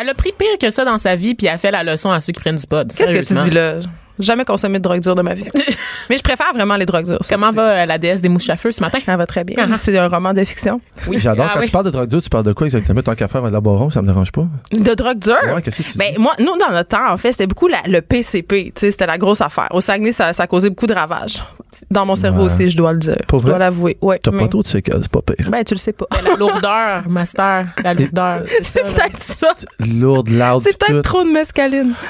Elle a pris pire que ça dans sa vie, puis elle a fait la leçon à ceux qui prennent du pot. Qu'est-ce que tu dis là? Jamais consommé de drogue dure de ma vie. Mais je préfère vraiment les drogues dures. Comment va euh, la déesse des mouches à feu ce matin? Ça va très bien. Ah. C'est un roman de fiction. Oui. J'adore. Ah Quand oui. tu parles de drogue dure, tu parles de quoi exactement? Tant qu'à faire un laboron, ça me dérange pas. De drogue dure? Ouais, qu'est-ce que tu dis? Ben, moi, nous, dans notre temps, en fait, c'était beaucoup la- le PCP. Tu sais, c'était la grosse affaire. Au Saguenay, ça, ça causait beaucoup de ravages. Dans mon cerveau Ouais. aussi, je dois le dire. Pas Je vrai? dois l'avouer. Ouais. T'as mais- pas trop de séquelles, c'est pas pire. Ben, tu le sais pas. La lourdeur, master. La lourdeur, c'est ça. C'est là. peut-être ça. Lourde, loud. C'est peut-être trop de mescaline.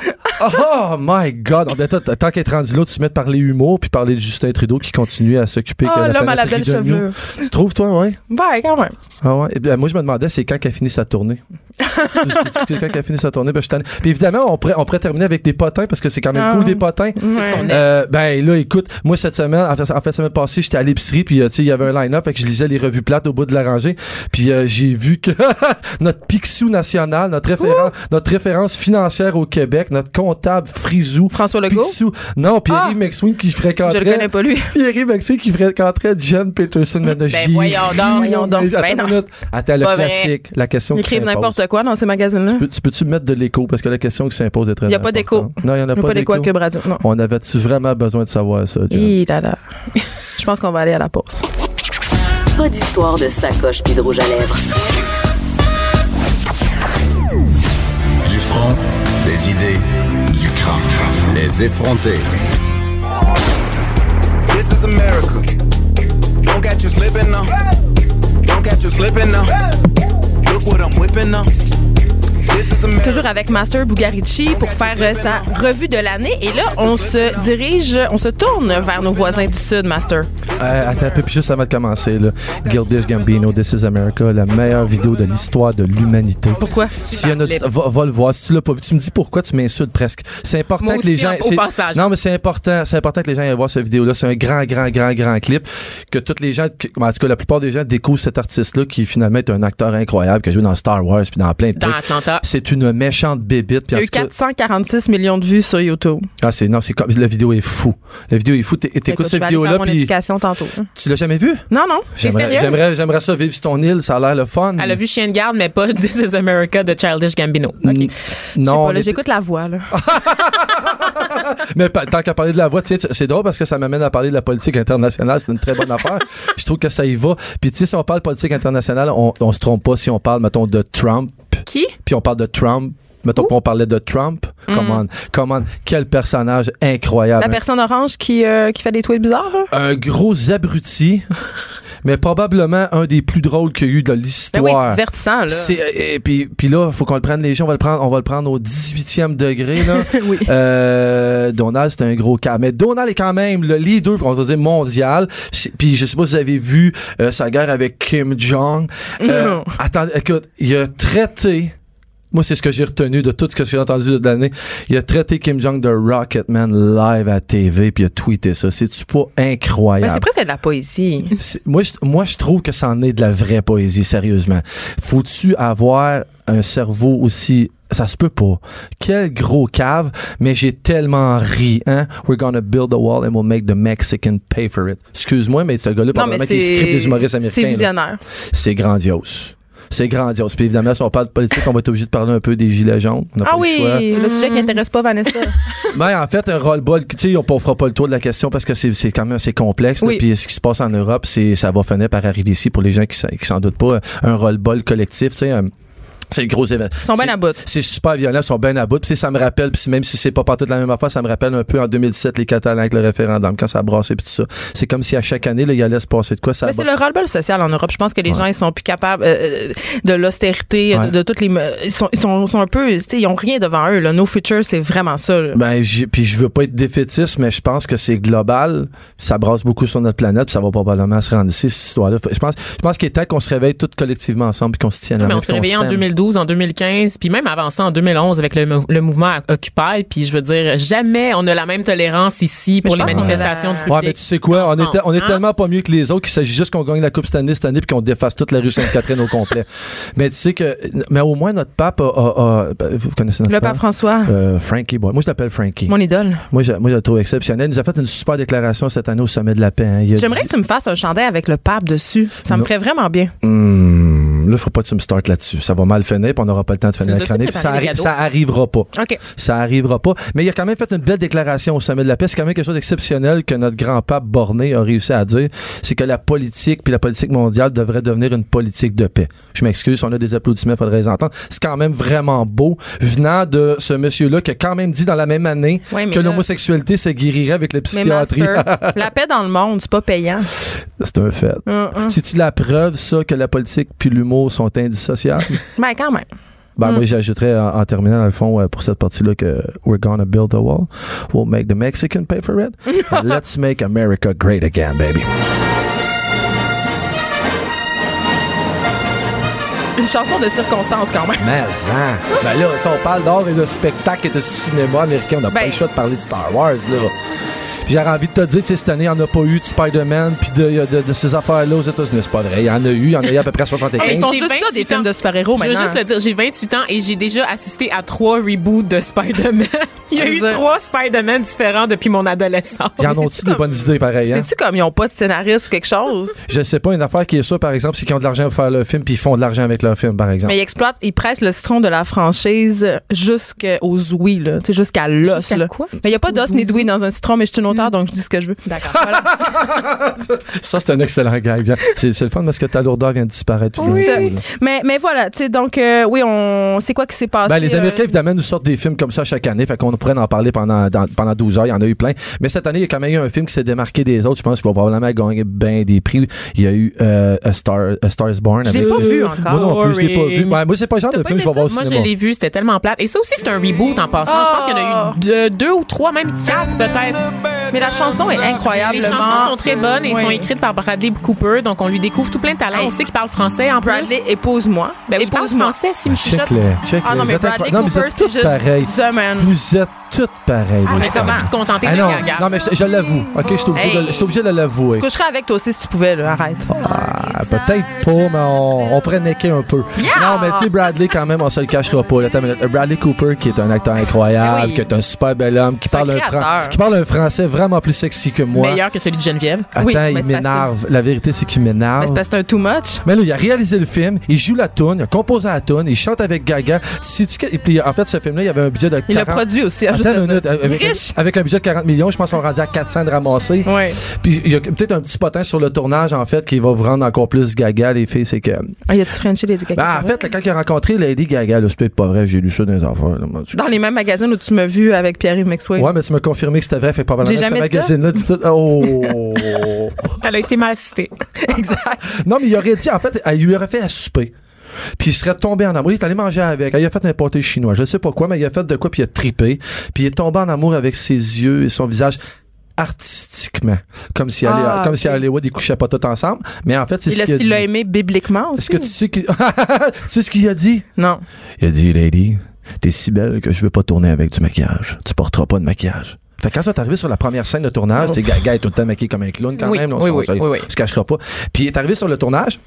Oh my God! En fait, t- tant qu'être rendu là, tu te mets de parler humour puis parler de Justin Trudeau qui continue à s'occuper Oh, que la l'homme à la belle chevelure. Tu trouves, toi, ouais? Ben, quand même. Ah ouais? Et bien, moi, je me demandais, c'est quand qu'elle finit sa tournée? C'est quand qu'elle finit sa tournée? Ben, je. Puis évidemment, on pourrait, on pourrait terminer avec des potins parce que c'est quand même Ah. cool, des potins. Aime. Euh, ben là, écoute, moi cette semaine, en fait, en fait, la semaine passée, j'étais à l'épicerie, puis euh, tu sais, il y avait un line-up, fait que je lisais les revues plates au bout de la rangée, puis euh, j'ai vu que notre Picsou national, notre référence, notre référence financière au Québec, notre comptable Frisou, François Legault? Picsou, non, Pierre Ah! McSween qui Je fréquenterait, le connais pas, lui. Pierre McSween qui fréquenterait Jen Peterson. Ben voyons donc. Voyons donc. Attends, Ben non. Attends, le classique, la question qui s'impose. N'importe quoi dans ces magazines-là? Tu peux- tu peux-tu mettre de l'écho? Parce que la question qui s'impose est très Il n'y a pas d'écho. Non, il y en a Il n'y a pas d'écho. Cube Radio. Non. On avait-tu vraiment besoin de savoir ça? Hi là là. Je pense qu'on va aller à la pause. Pas d'histoire de sacoche puis de rouge à lèvres. Du front, des idées, du crâne. Les effronter. This is America. Don't catch you slipping now. Don't catch you slipping now. What I'm whipping now. Toujours avec Master Bugarici pour faire euh, sa revue de l'année. Et là, on se dirige, on se tourne vers nos voisins du Sud, Master. Euh, attends un peu, puis juste avant de commencer, là. Gildish Gambino, This is America, la meilleure vidéo de l'histoire de l'humanité. Pourquoi? S'il y en a, va, va le voir. Si tu l'as pas vu, tu me dis pourquoi tu m'insultes presque. C'est important Moi que les gens. au c'est- passage. Non, mais c'est important. C'est important que les gens aillent voir cette vidéo-là. C'est un grand, grand, grand, grand clip. Que toutes les gens, que- en tout cas, la plupart des gens découvrent cet artiste-là qui finalement est un acteur incroyable, qui a joué dans Star Wars puis dans plein de Dans trucs. Atlanta. C'est une méchante bébite. Il y a eu tout cas- 446 millions de vues sur YouTube. Ah, c'est, non, c'est comme, la vidéo est fou. La vidéo est fou. T'é- T'écoutes cette vidéo-là mon puis éducation tantôt. tu l'as jamais vu? Non, non. J'aimerais, j'aimerais, j'aimerais ça vivre sur ton île. Ça a l'air le fun. Elle a vu Chien de garde, mais pas This is America de Childish Gambino. Non, j'écoute la voix, là. mais tant qu'à parler de la voix, c'est drôle parce que ça m'amène à parler de la politique internationale. C'est une très bonne affaire. Je trouve que ça y va. Puis tu sais, si on parle politique internationale, on, on se trompe pas si on parle, mettons, de Trump, Qui? puis on parle de Trump. Mettons qu'on parlait de Trump. Comment, comment, quel personnage incroyable. La personne orange qui, euh, qui fait des tweets bizarres. là? un gros abruti, mais probablement un des plus drôles qu'il y a eu de Ben oui, l'histoire. c'est divertissant, là. C'est- et puis, puis là, faut qu'on le prenne les gens, on va le prendre, on va le prendre au 18e degré là. Oui. Euh, Donald, c'est un gros cas, mais Donald est quand même le leader, on va dire mondial. Puis je sais pas si vous avez vu euh, sa guerre avec Kim Jong. Euh, attendez, écoute, il a traité moi, c'est ce que j'ai retenu de tout ce que j'ai entendu de l'année. Il a traité Kim Jong de Rocketman live à TV, puis il a tweeté ça. C'est-tu pas Ben, incroyable? c'est presque de la poésie. Moi, je, moi, je trouve que c'en est de la vraie poésie, sérieusement. Faut-tu avoir un cerveau aussi ça se peut pas. Quel gros cave, mais j'ai tellement ri, hein? We're gonna build a wall and we'll make the Mexican pay for it. Excuse-moi, mais ce gars-là, probablement mais qu'il script des humoristes c'est américains. c'est visionnaire. C'est grandiose. C'est grandiose. Puis évidemment, si on parle de politique, on va être obligé de parler un peu des gilets jaunes. On Ah pas oui, le sujet qui n'intéresse pas Vanessa. Ben, en fait, un roll-ball, tu sais, on ne fera pas le tour de la question parce que c'est quand même assez complexe. là. Puis ce qui se passe en Europe, c'est ça va finir par arriver ici pour les gens qui, s'en- qui s'en doutent pas. Un roll-ball collectif, tu sais, c'est le gros événement. Ils sont bien à bout. C'est super violent, ils sont bien à bout. Puis, ça me rappelle, puis même si c'est pas partout la même affaire, ça me rappelle un peu en 2007 les Catalans avec le référendum, quand ça a brassé puis tout ça. C'est comme si à chaque année, là, il allait se passer de quoi. Ça Mais c'est le ras-le-bol social en Europe. Je pense que les gens, ils sont plus capables euh, de l'austérité, Ouais. de, de toutes les. Ils sont, ils sont, sont un peu. tu sais, Ils ont rien devant eux. Là. No future, c'est vraiment ça. là. Ben, puis je veux pas être défaitiste, mais je pense que c'est global. Ça brasse beaucoup sur notre planète, puis ça va probablement se rendre ici, cette histoire-là. Je pense, je pense qu'il est temps qu'on se réveille tous collectivement ensemble, puis qu'on se tienne la Mais main, on s'est réveillé en s'aime. 2012, en 2015, puis même avant ça, en 2011, avec le, mou- le mouvement Occupy. Puis je veux dire, jamais on a la même tolérance ici pour les manifestations la- du public. Ouais, mais tu sais quoi, on, est hein? tellement pas mieux que les autres qu'il s'agit juste qu'on gagne la Coupe cette année, cette année, puis qu'on défasse toute la rue Sainte-Catherine au complet. Mais tu sais que, mais au moins notre pape a, a- a- ben, vous connaissez notre Le pape François, Euh, Frankie Boy. Moi, je l'appelle Frankie. mon idole. Moi, je, moi, je le trouve exceptionnel. Il nous a fait une super déclaration cette année au sommet de la paix. hein. J'aimerais dit- que tu me fasses un chandail avec le pape dessus. Ça me ferait vraiment bien. Hmm, là, faut pas que tu me startes là-dessus. Ça va mal finir, puis on n'aura pas le temps de finir la chronique. Ça, arri- arrivera pas. Ça arrivera pas. Mais il a quand même fait une belle déclaration au sommet de la paix. C'est quand même quelque chose d'exceptionnel que notre grand-pape Borné a réussi à dire. C'est que la politique puis la politique mondiale devrait devenir une politique de paix. Je m'excuse, si on a des applaudissements, faudrait les entendre. C'est quand même vraiment beau venant de ce monsieur-là qui a quand même dit dans la même année Ouais, que l'homosexualité se guérirait avec la Mais psychiatrie. master, la paix dans le monde, c'est pas payant. C'est un fait. Hum. C'est-tu la preuve, ça, que la politique puis l'humour sont indissociables? Ben, quand même. Ben, Mm. moi, j'ajouterais en, en terminant, dans le fond, euh, pour cette partie-là, que we're gonna build a wall. We'll make the Mexican pay for it. And let's make America great again, baby. Une chanson de circonstance, quand même. Mais, hein? Ben là, si on parle d'art et de spectacle et de cinéma américain, on n'a pas Ben- le choix de parler de Star Wars, là. Puis j'aurais envie de te dire, tu sais, cette année, il n'y en a pas eu de Spider-Man puis de, de, de ces affaires-là aux États-Unis. C'est pas vrai. Il y en a eu. Il y en a eu à peu près 75. Ils font J'ai juste ça, 28 des films ans. de super-héros Je veux maintenant. juste le dire, j'ai 28 ans et j'ai déjà assisté à trois reboots de Spider-Man. Il y a eu dire- trois Spider-Man différents depuis mon adolescence. Il y en c'est-tu des comme- bonnes idées, pareil, hein? C'est-tu comme ils ont pas de scénariste ou quelque chose? Je sais pas, une affaire qui est sûre, par exemple, c'est qu'ils ont de l'argent pour faire le film puis ils font de l'argent avec leur film, par exemple. Mais ils exploitent, ils pressent le citron de la franchise jusqu'aux ouïes, là. Tu sais, jusqu'à l'os, là. quoi? Mais il n'y a pas d'os ni d'ouïe dans un citron, mais je suis une donc je dis ce que je veux. D'accord. Ça, c'est un excellent gag. C'est c'est le fun parce que ta lourdeur vient de disparaître. Oui. Mais, mais voilà, tu sais, donc, euh, oui, on sait quoi qui s'est passé. Ben, les Américains, euh, évidemment, nous sortent des films comme ça chaque année. Fait qu'on pourrait en parler pendant, dans- pendant 12 heures. Il y en a eu plein. Mais cette année, il y a quand même eu un film qui s'est démarqué des autres. Je pense qu'il va probablement gagner bien des prix. Il y a eu euh, A, Star, A Star is Born. Je l'ai pas vu Moi encore. non plus, je l'ai pas vu. Ouais, moi, c'est pas le genre de pas film que je vais voir au Moi, je l'ai vu, c'était tellement plate. Et ça aussi, c'est un reboot en passant. Je pense qu'il y en a eu deux, deux ou trois, même quatre peut-être. Mais la chanson est incroyablement. Les chansons sont très bonnes et Oui. sont écrites par Bradley Cooper, donc on lui découvre tout plein de talents. Hey. On sait qu'il parle français en Bradley, plus. épouse-moi. Ben oui, il parle épouse-moi. français, si me Check chuchote. les, check Ah non, mais Bradley Cooper, êtes c'est juste pareilles. The Man. Vous êtes toutes pareilles. Ah, mais comment? Contenter Ah de non, non, mais je, je l'avoue. OK, je suis obligé, Hey. de, obligé l'avouer. Je coucherais avec toi aussi si tu pouvais, là. Arrête. Ah, peut-être pas, mais on, on pourrait necker un peu. Non, mais tu sais, Bradley, quand même, on se le cachera pas. là. Bradley Cooper, qui est un acteur incroyable, Oui. qui est un super bel homme, qui parle, un fran- qui parle un français vraiment plus sexy que moi. Meilleur que celui de Geneviève. Attends, Oui, mais il m'énerve. La vérité, c'est qu'il Mais m'énerve. que c'est un too much. Mais là, il a réalisé le film, il joue la tune, il a composé la tune, il chante avec Gaga. Sais-tu que- Et puis, en fait, ce film-là, il y avait un budget de 40... Il l'a produit aussi. hein, Attends à une minute, dire. avec, Riche. avec un budget de 40 millions, je pense qu'on est rendu à 400 de ramasser. Ouais. Puis il y a peut-être un petit potin sur le tournage, en fait, qui va vous rendre encore plus gaga, les filles. C'est que. Ah, y a-tu Frenché Lady Gaga? Ben, en fait, là, quand il a rencontré Lady Gaga, là, c'est peut-être pas vrai, j'ai lu ça dans les là, tu- Dans les mêmes magazines où tu m'as vu avec Pierre-Yves Maxwell. Ouais, mais tu m'as confirmé que c'était vrai, fait probablement J'ai que ce jamais dit ça? magazine-là. Oh! Elle a été mal citée. exact. non, mais il aurait dit, en fait, il lui aurait fait à souper. Puis il serait tombé en amour. Il est allé manger avec. Il a fait un pâté chinois. Je sais pas quoi, mais il a fait de quoi, puis il a tripé. Puis il est tombé en amour avec ses yeux et son visage artistiquement. Comme si, à- Ah, comme si couchaient pas tous ensemble. Mais en fait, c'est ce qu'il a qu'il l'a dit. aimé bibliquement aussi? Est-ce que tu sais qu'il... tu sais ce qu'il a dit? Non. Il a dit, Lady, t'es si belle que je veux pas tourner avec du maquillage. Tu porteras pas de maquillage. Fait que quand ça est arrivé sur la première scène de tournage, sais, Gaga est tout le temps maquillée comme un clown quand Oui, même. là, on oui, se- on oui, se- oui, oui. se cachera pas. Puis il est arrivé sur le tournage.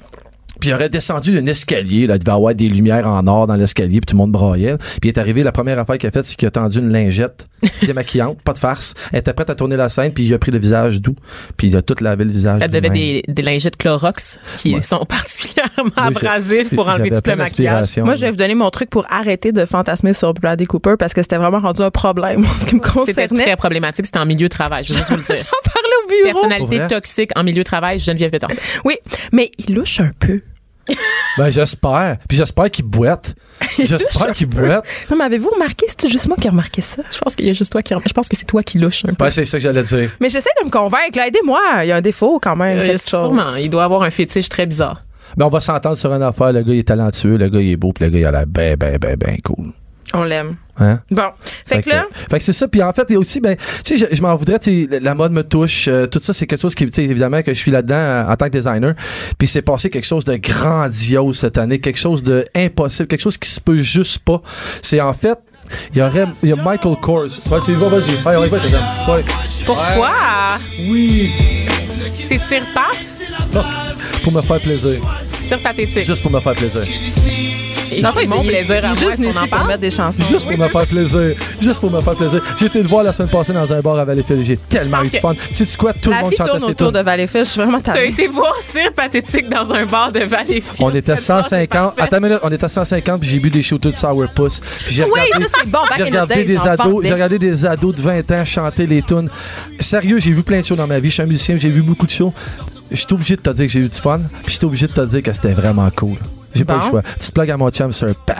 Puis il aurait descendu d'un escalier, là, il devait avoir des lumières en or dans l'escalier, puis tout le monde braillait. Puis il est arrivé, la première affaire qu'il a faite, c'est qu'il a tendu une lingette démaquillante, pas de farce. Elle était prête à tourner la scène, puis il a pris le visage doux, puis il a tout lavé le visage. Ça devait des, des lingettes Clorox qui Ouais. sont particulièrement abrasifs pour enlever tout le maquillage. Moi, je vais vous donner mon truc pour arrêter de fantasmer sur Bradley Cooper parce que c'était vraiment rendu un problème en ce qui me C'était concernait. très problématique. C'était en milieu de travail. Je veux juste vous le dire. J'en parlais au bureau. Personnalité toxique en milieu de travail, Geneviève Peterson. Oui, mais il louche un peu. Ben, j'espère. Puis j'espère qu'il boite. J'espère qu'il boite. Non, mais avez-vous remarqué? C'est juste moi qui ai remarqué ça? Je pense qu'il y a juste toi qui. Je pense que c'est toi qui louche un peu. Ben, c'est ça que j'allais dire. Mais j'essaie de me convaincre. là. Aidez-moi. Il y a un défaut quand même. Euh, quelque chose. sûrement. Il doit avoir un fétiche très bizarre. Mais on va s'entendre sur une affaire. Le gars, il est talentueux. Le gars, il est beau. Puis le gars, il a l'air ben, ben, ben, ben cool. On l'aime. Hein? Bon. Fait, que là, fait que c'est ça. Puis en fait, il y a aussi, ben, tu sais, je, je m'en voudrais, tu sais, la- mode me touche. euh, tout ça, c'est quelque chose qui, tu sais, évidemment, que je suis là-dedans euh, en tant que designer. Puis c'est passé quelque chose de grandiose cette année, quelque chose de impossible, quelque chose qui se peut juste pas. C'est en fait, il y aurait, il y a Michael Kors. Ouais, tu y vas, vas-y. Ouais, on y va, t'es là. Ouais. Pourquoi? Oui. C'est tire-patte? Pour me faire plaisir. Tire-pathétique. Juste pour me faire plaisir. Et mon il- plaisir il juste qu'on en pour parle? mettre des chansons? Juste pour me faire plaisir. Juste pour me faire plaisir. J'ai été le voir la semaine passée dans un bar à Valleyfield. J'ai tellement eu de fun. Sais-tu quoi? Tout le monde chantait ses autour tunes. de Valleyfield. Je suis vraiment T'as été voir Cire Pathétique dans un bar de Valleyfield. On était Cette part, c'est 150. parfait. Attends une minute, on était 150 puis j'ai bu des shooters de Sourpuss. Puis j'ai Oui, regardé, ça c'est bon. J'ai regardé des ados, j'ai regardé des ados de 20 ans chanter les tunes. Sérieux, j'ai vu plein de shows dans ma vie. Je suis un musicien, j'ai vu beaucoup de shows. Je suis obligé de te dire que j'ai eu du fun, puis je suis obligé de te dire que c'était vraiment cool. J'ai pas le choix. Tu te plugues à mon chum Sir Pat.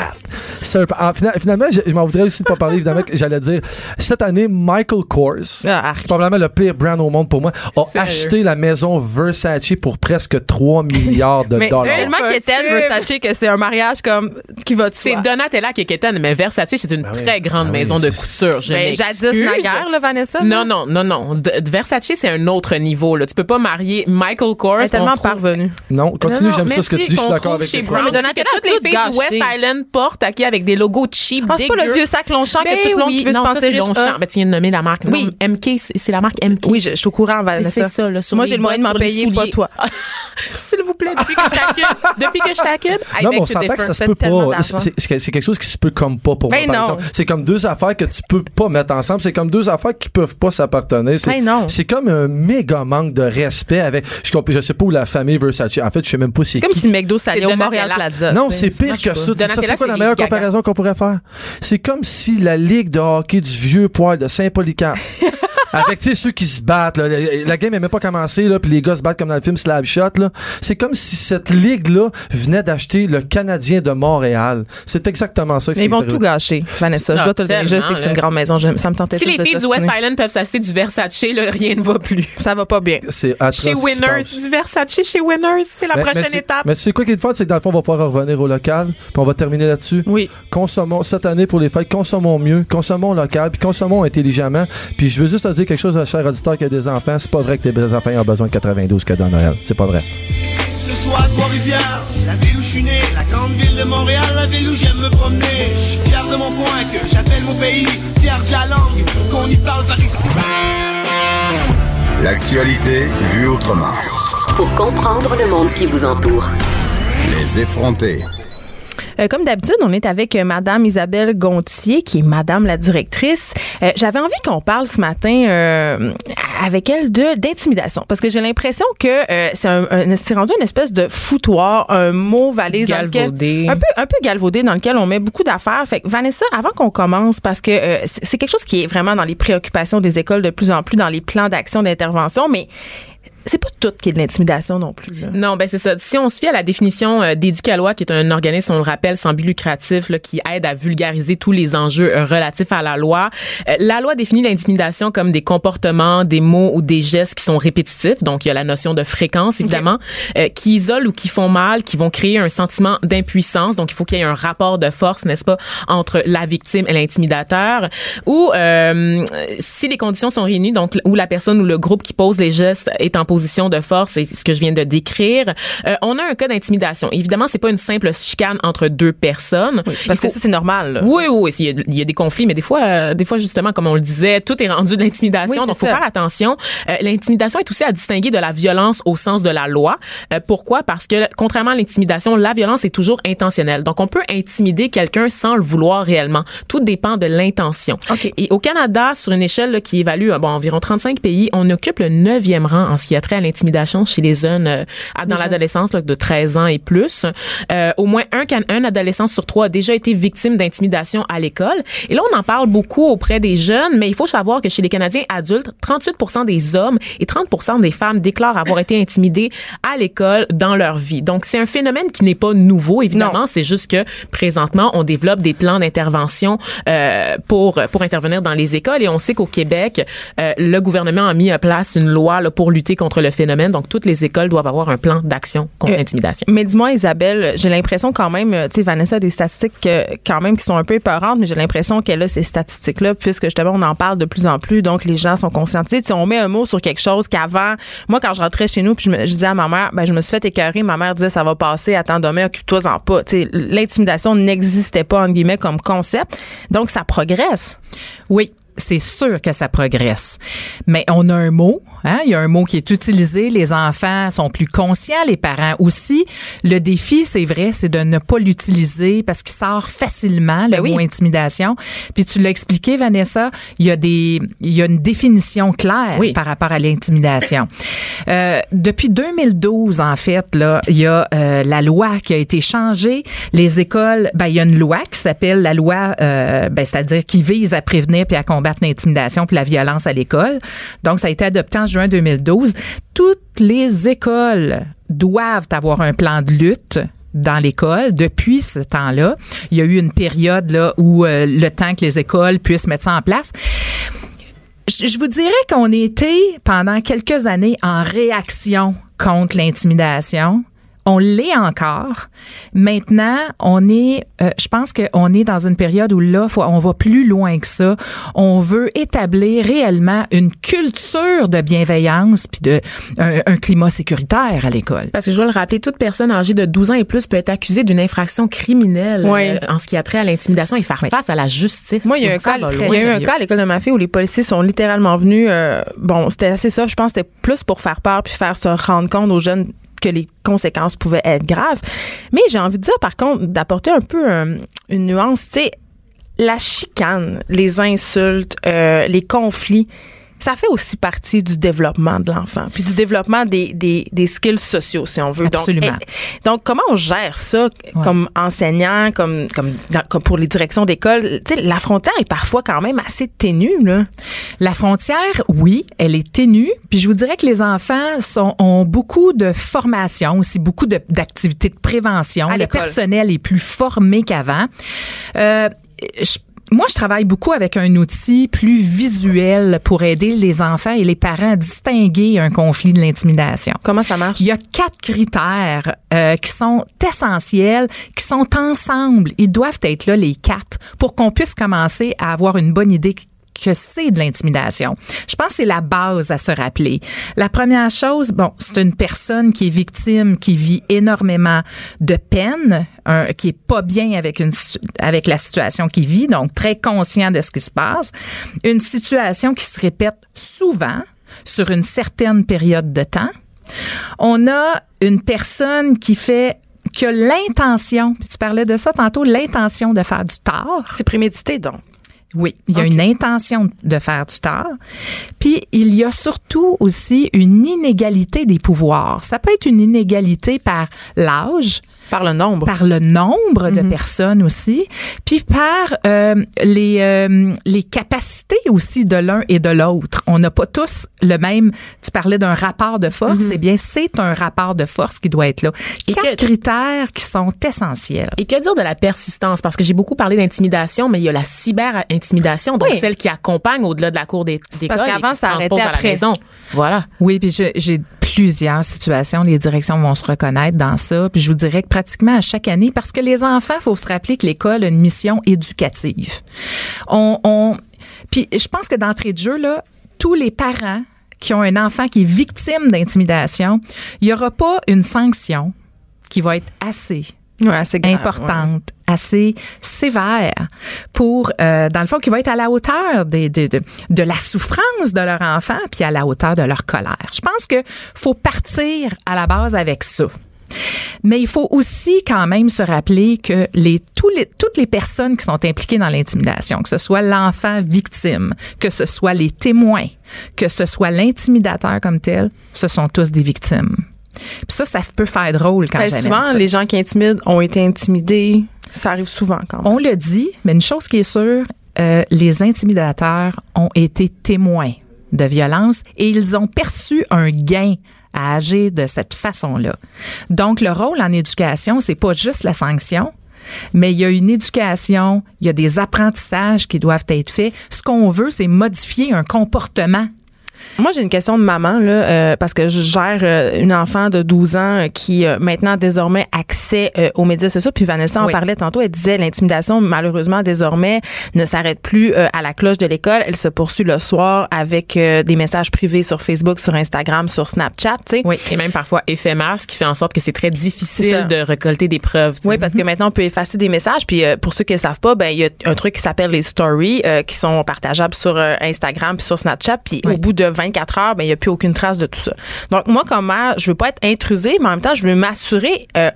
Sir Pat. En fina- finalement, je, je m'en voudrais aussi de pas parler, évidemment, que j'allais dire, cette année, Michael Kors, Ah, probablement le pire brand au monde pour moi, a Sérieux? acheté la maison Versace pour presque 3 milliards de Mais c'est dollars. tellement qu'Étienne Versace que c'est un mariage comme qui va de C'est. Donatella qui est quétaine, mais Versace, c'est une oui. très grande Ben oui, maison de couture. Je Ben, jadis naguère, là, Vanessa. Non, non, non, non. De- de Versace, c'est un autre niveau. Là. Tu peux pas marier Michael Kors. Elle est tellement trouve- parvenue. Non, continue, j'aime ça ce que tu dis, je suis d'accord avec toi. Mais que toutes les filles du West. Island portent, avec des logos cheap, Ah, c'est pas le vieux sac Longchamp Ben que tout le monde oui, veut non, se ça, penser. Longchamp. Ben, tu viens de nommer la marque. Non, Oui. MK, c'est la marque MK. Oui, je, je suis au courant, Vanessa. c'est ça, là, sur Moi, j'ai le moyen de m'en payer, pas toi. S'il vous plaît, depuis que je t'accube, depuis que je t'accube, I Non, mais on s'entend que ça se peut pas. C'est quelque chose qui se peut comme pas pour Ben moi, par non. exemple. C'est comme deux affaires que tu peux pas mettre ensemble. C'est comme deux affaires qui peuvent pas s'appartenir. C'est Ben non. c'est comme un méga manque de respect avec. Je, sais pas où la famille Versace. En fait, je sais même pas si. C'est comme si McDo s'allait C'est au Montréal. Plaza. Non, c'est pire que ça. Ça, c'est quoi la meilleure comparaison qu'on pourrait faire? C'est comme si la ligue de hockey du vieux poil de Saint-Polycarpe. Avec, tu sais, ceux qui se battent, là. La, la game n'est même pas commencé, là, puis les gars se battent comme dans le film Slab Shot, là. C'est comme si cette ligue-là venait d'acheter le Canadien de Montréal. C'est exactement ça que Mais ils c'est vont tout gâcher, Vanessa. Je dois te le dire. Je sais que c'est une grande maison. Ça me tentait Si les filles du West. Island peuvent s'acheter du Versace, là, rien ne va plus. Ça va pas bien. C'est Chez Winners, du Versace chez Winners, c'est la Mais- prochaine mais étape. Mais c'est quoi qui est le fun, c'est que dans le fond, on va pouvoir revenir au local, puis on va terminer là-dessus. Oui. Consommons, cette année pour les fêtes, consommons mieux, consommons local, puis consommons intelligemment. Puis je veux juste te dire quelque chose à cher auditeur qui a des enfants. C'est pas vrai que tes enfants ont besoin de 92 cadeaux à Noël. C'est pas vrai. Ce soir Trois-Rivières, la ville où je suis né, la grande ville de Montréal, la ville où j'aime me promener. Je suis fier de mon coin que j'appelle mon pays, fier de la langue qu'on y parle par ici. L'actualité vue autrement. Pour comprendre le monde qui vous entoure. Les effronter. Euh, comme d'habitude, on est avec euh, Madame Isabelle Gontier, qui est Madame la directrice. Euh, J'avais envie qu'on parle ce matin euh, avec elle de d'intimidation, parce que j'ai l'impression que c'est un, rendu une espèce de foutoir, un mot valise lequel- Galvaudé. un peu un peu galvaudé dans lequel on met beaucoup d'affaires. Fait que Vanessa, avant qu'on commence, parce que c'est quelque chose qui est vraiment dans les préoccupations des écoles de plus en plus, dans les plans d'action d'intervention, mais c'est pas tout qui est de l'intimidation non plus. là. Non, ben c'est ça. Si on se fie à la définition euh, d'Éducalois, qui est un organisme, on le rappelle, sans but lucratif, là, qui aide à vulgariser tous les enjeux euh, relatifs à la loi, euh, la loi définit l'intimidation comme des comportements, des mots ou des gestes qui sont répétitifs. Donc, il y a la notion de fréquence, évidemment, qui isolent ou qui font mal, qui vont créer un sentiment d'impuissance. Donc, il faut qu'il y ait un rapport de force, n'est-ce pas, entre la victime et l'intimidateur. Ou euh, si les conditions sont réunies, donc où la personne ou le groupe qui pose les gestes est en position de force, c'est ce que je viens de décrire, euh, on a un cas d'intimidation. Évidemment, c'est pas une simple chicane entre deux personnes. Parce que ça, c'est normal. là. oui, oui, oui. Il y, a, il y a des conflits, mais des fois, euh, des fois justement, comme on le disait, tout est rendu de l'intimidation. Oui, donc, faut ça. faire attention. Euh, l'intimidation est aussi à distinguer de la violence au sens de la loi. Euh, pourquoi? Parce que contrairement à l'intimidation, la violence est toujours intentionnelle. Donc, on peut intimider quelqu'un sans le vouloir réellement. Tout dépend de l'intention. OK. Et au Canada, sur une échelle là, qui évalue bon, environ 35 pays, on occupe le neuvième rang en ce qui a trait à l'intimidation chez les jeunes euh, dans l'adolescence de 13 ans et plus. Euh, au moins un, un adolescent sur trois a déjà été victime d'intimidation à l'école. Et là, on en parle beaucoup auprès des jeunes, mais il faut savoir que chez les Canadiens adultes, 38 des hommes et 30 des femmes déclarent avoir été intimidés à l'école dans leur vie. Donc, c'est un phénomène qui n'est pas nouveau, évidemment. C'est juste que présentement, on développe des plans d'intervention euh, pour pour intervenir dans les écoles. Et on sait qu'au Québec, euh, le gouvernement a mis en place une loi là, pour lutter contre le phénomène. Donc, toutes les écoles doivent avoir un plan d'action contre Euh, l'intimidation. Mais dis-moi, Isabelle, j'ai l'impression quand même, euh, tu sais, Vanessa a des statistiques euh, quand même qui sont un peu épeurantes, mais j'ai l'impression qu'elle a ces statistiques-là, puisque justement, on en parle de plus en plus, donc les gens sont conscientisés. Tu sais, on met un mot sur quelque chose qu'avant, moi, quand je rentrais chez nous, puis je, me- je disais à ma mère, ben, je me suis fait écœurer, ma mère disait, ça va passer, attends demain, occupe-toi-en pas. Tu sais, l'intimidation n'existait pas, entre guillemets, comme concept. Donc, ça progresse. Oui, c'est sûr que ça progresse. Mais on a un mot, hein, il y a un mot qui est utilisé, les enfants sont plus conscients, les parents aussi. Le défi, c'est vrai, c'est de ne pas l'utiliser parce qu'il sort facilement le Ben oui. mot intimidation. Puis tu l'as expliqué Vanessa, il y a des il y a une définition claire Oui. par rapport à l'intimidation. Euh, depuis 2012 en fait là, il y a euh, la loi qui a été changée, les écoles ben il y a une loi qui s'appelle la loi euh, ben c'est-à-dire qui vise à prévenir puis à combattre l'intimidation puis la violence à l'école. Donc ça a été adopté en juin 2012. Toutes les écoles doivent avoir un plan de lutte dans l'école depuis ce temps-là. Il y a eu une période là où euh, le temps que les écoles puissent mettre ça en place. Je, je vous dirais qu'on était pendant quelques années en réaction contre l'intimidation. On l'est encore. Maintenant, on est, euh, je pense qu'on est dans une période où là, faut- on va plus loin que ça. On veut établir réellement une culture de bienveillance puis de un, un climat sécuritaire à l'école. Parce que je dois le rappeler, toute personne âgée de 12 ans et plus peut être accusée d'une infraction criminelle Oui. euh, en ce qui a trait à l'intimidation et faire face à la justice. Moi, il y a un cas, il y a eu un cas à l'école de ma fille où les policiers sont littéralement venus. euh, bon, c'était assez ça. Je pense que c'était plus pour faire peur puis faire se rendre compte aux jeunes que les conséquences pouvaient être graves. Mais j'ai envie de dire, par contre, d'apporter un peu euh, une nuance. Tu sais, la chicane, les insultes, euh, les conflits, ça fait aussi partie du développement de l'enfant, puis du développement des, des, des skills sociaux, si on veut. Absolument. Donc, eh, donc comment on gère ça comme enseignant, comme, comme, dans- comme pour les directions d'école? Tu sais, la frontière est parfois quand même assez ténue, là. La frontière, oui, elle est ténue. Puis je vous dirais que les enfants sont, ont beaucoup de formation, aussi beaucoup d'activités de, prévention. À Le personnel est plus formé qu'avant. Euh, je- moi, je travaille beaucoup avec un outil plus visuel pour aider les enfants et les parents à distinguer un conflit de l'intimidation. Comment ça marche? Il y a quatre critères euh, qui sont essentiels, qui sont ensemble. Ils doivent être là, les quatre, pour qu'on puisse commencer à avoir une bonne idée que c'est de l'intimidation. Je pense que c'est la base à se rappeler. La première chose, bon, c'est une personne qui est victime, qui vit énormément de peine, qui est pas bien avec une avec la situation qu'il vit, donc très conscient de ce qui se passe. Une situation qui se répète souvent sur une certaine période de temps. On a une personne qui fait qui a l'intention, tu parlais de ça tantôt, l'intention de faire du tort. C'est prémédité, donc. Oui, il y a une intention de faire du tort. Puis il y a surtout aussi une inégalité des pouvoirs. Ça peut être une inégalité par l'âge, Par le nombre. par le nombre de personnes aussi, puis par euh, les euh, les capacités aussi de l'un et de l'autre. On n'a pas tous le même. Tu parlais d'un rapport de force. Eh bien, c'est un rapport de force qui doit être là. Et Quatre que- critères qui sont essentiels. Et que dire de la persistance? Parce que j'ai beaucoup parlé d'intimidation, mais il y a la cyber-intimidation, donc Oui. celle qui accompagne au-delà de la cour des d'école parce qu'avant, ça arrêtait à la après. maison. Voilà. Oui, puis j'ai plusieurs situations. Les directions vont se reconnaître dans ça. Puis je vous dirais que pratiquement à chaque année, parce que les enfants, faut se rappeler que l'école a une mission éducative. On, puis je pense que d'entrée de jeu là, tous les parents qui ont un enfant qui est victime d'intimidation, il y aura pas une sanction qui va être assez Ouais, assez grave, importante, assez sévère pour, euh, dans le fond, qui va être à la hauteur des, des- de, de la souffrance de leur enfant, puis à la hauteur de leur colère. Je pense que faut partir à la base avec ça. Mais il faut aussi quand même se rappeler que les, tous les, toutes les personnes qui sont impliquées dans l'intimidation, que ce soit l'enfant victime, que ce soit les témoins, que ce soit l'intimidateur comme tel, ce sont tous des victimes. Puis ça, ça peut faire drôle quand Ben, j'amène souvent, ça. les gens qui intimident ont été intimidés. Ça arrive souvent quand même. On le dit, mais une chose qui est sûre, euh, les intimidateurs ont été témoins de violence et ils ont perçu un gain à agir de cette façon-là. Donc, le rôle en éducation, c'est pas juste la sanction, mais il y a une éducation, il y a des apprentissages qui doivent être faits. Ce qu'on veut, c'est modifier un comportement. Moi, j'ai une question de maman, là, euh, parce que je gère euh, une enfant de 12 ans euh, qui a maintenant désormais accès euh, aux médias sociaux. Puis Vanessa en Oui. parlait tantôt. Elle disait l'intimidation, malheureusement, désormais, ne s'arrête plus euh, à la cloche de l'école. Elle se poursuit le soir avec euh, des messages privés sur Facebook, sur Instagram, sur Snapchat, tu sais. Oui. Et même parfois éphémère, ce qui fait en sorte que c'est très difficile de récolter des preuves. tu sais. Oui, parce que maintenant, on peut effacer des messages. Puis euh, pour ceux qui ne savent pas, ben il y a un truc qui s'appelle les stories euh, qui sont partageables sur euh, Instagram puis sur Snapchat. Puis Oui. au bout de 24 heures, ben il n'y a plus aucune trace de tout ça. Donc moi, comme mère, je veux pas être intrusée, mais en même temps, je veux m'assurer... euh,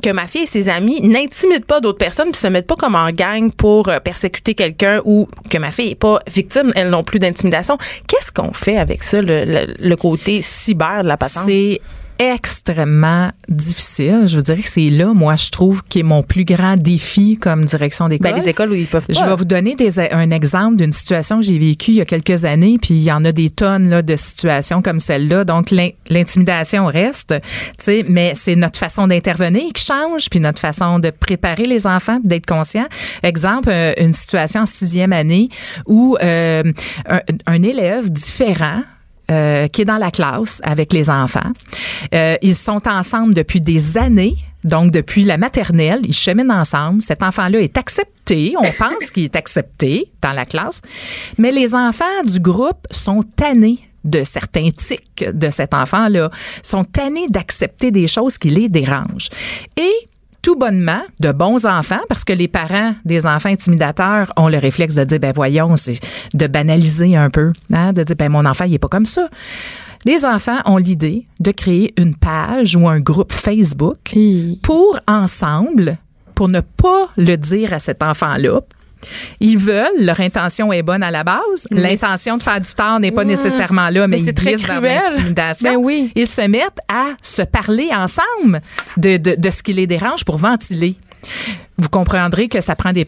que ma fille et ses amis n'intimident pas d'autres personnes puis se mettent pas comme en gang pour euh, persécuter quelqu'un ou que ma fille est pas victime elle non plus d'intimidation. Qu'est-ce qu'on fait avec ça le, le- le côté cyber de la patente? C'est extrêmement difficile. Je vous dirais que c'est là, moi, je trouve, qui est mon plus grand défi comme direction d'école. Ben, les écoles où ils peuvent pas. Je vais vous donner des, un exemple d'une situation que j'ai vécue il y a quelques années, puis il y en a des tonnes là, de situations comme celle-là. Donc, l'in- l'intimidation reste, tu sais, mais c'est notre façon d'intervenir qui change, puis notre façon de préparer les enfants, d'être conscient. Exemple, euh, une situation en sixième année où euh, un, un élève différent euh, qui est dans la classe avec les enfants. Euh, ils sont ensemble depuis des années. Donc, depuis la maternelle, ils cheminent ensemble. Cet enfant-là est accepté. On pense qu'il est accepté dans la classe. Mais les enfants du groupe sont tannés de certains tics de cet enfant-là, sont tannés d'accepter des choses qui les dérangent. Et tout bonnement, de bons enfants, parce que les parents des enfants intimidateurs ont le réflexe de dire, ben voyons, c'est de banaliser un peu, hein, de dire, ben mon enfant, il est pas comme ça. Les enfants ont l'idée de créer une page ou un groupe Facebook pour ensemble, pour ne pas le dire à cet enfant-là, ils veulent, leur intention est bonne à la base. L'intention de faire du tort n'est pas nécessairement là, mais, Mais c'est ils très glissent vers l'intimidation. Ben oui. Ils se mettent à se parler ensemble de, de, de ce qui les dérange pour ventiler. Vous comprendrez que ça prend des,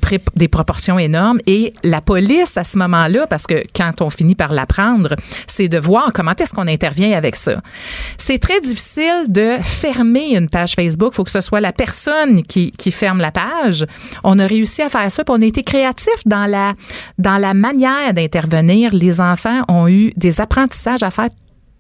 proportions énormes et la police à ce moment-là, parce que quand on finit par l'apprendre, c'est de voir comment est-ce qu'on intervient avec ça. C'est très difficile de fermer une page Facebook. Il faut que ce soit la personne qui, qui ferme la page. On a réussi à faire ça, puis on a été créatif dans la dans la manière d'intervenir. Les enfants ont eu des apprentissages à faire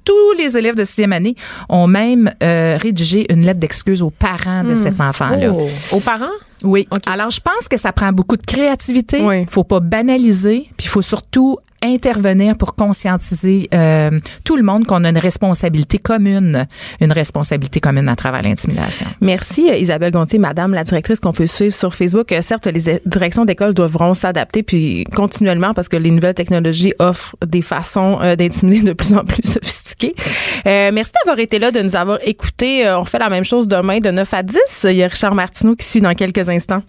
tous les élèves de sixième année ont même euh, rédigé une lettre d'excuse aux parents de cet enfant-là. Oh. Aux parents? Oui. Alors, je pense que ça prend beaucoup de créativité. Oui. faut pas banaliser, puis il faut surtout intervenir pour conscientiser euh, tout le monde qu'on a une responsabilité commune, une responsabilité commune à travers l'intimidation. Merci euh, Isabelle Gontier, Madame la directrice qu'on peut suivre sur Facebook. Euh, Certes, les é- directions d'école devront s'adapter puis continuellement parce que les nouvelles technologies offrent des façons euh, d'intimider de plus en plus sophistiquées. Euh, merci d'avoir été là, de nous avoir écoutés. Euh, on fait la même chose demain de 9 à 10. Il y a Richard Martineau qui suit dans quelques instants.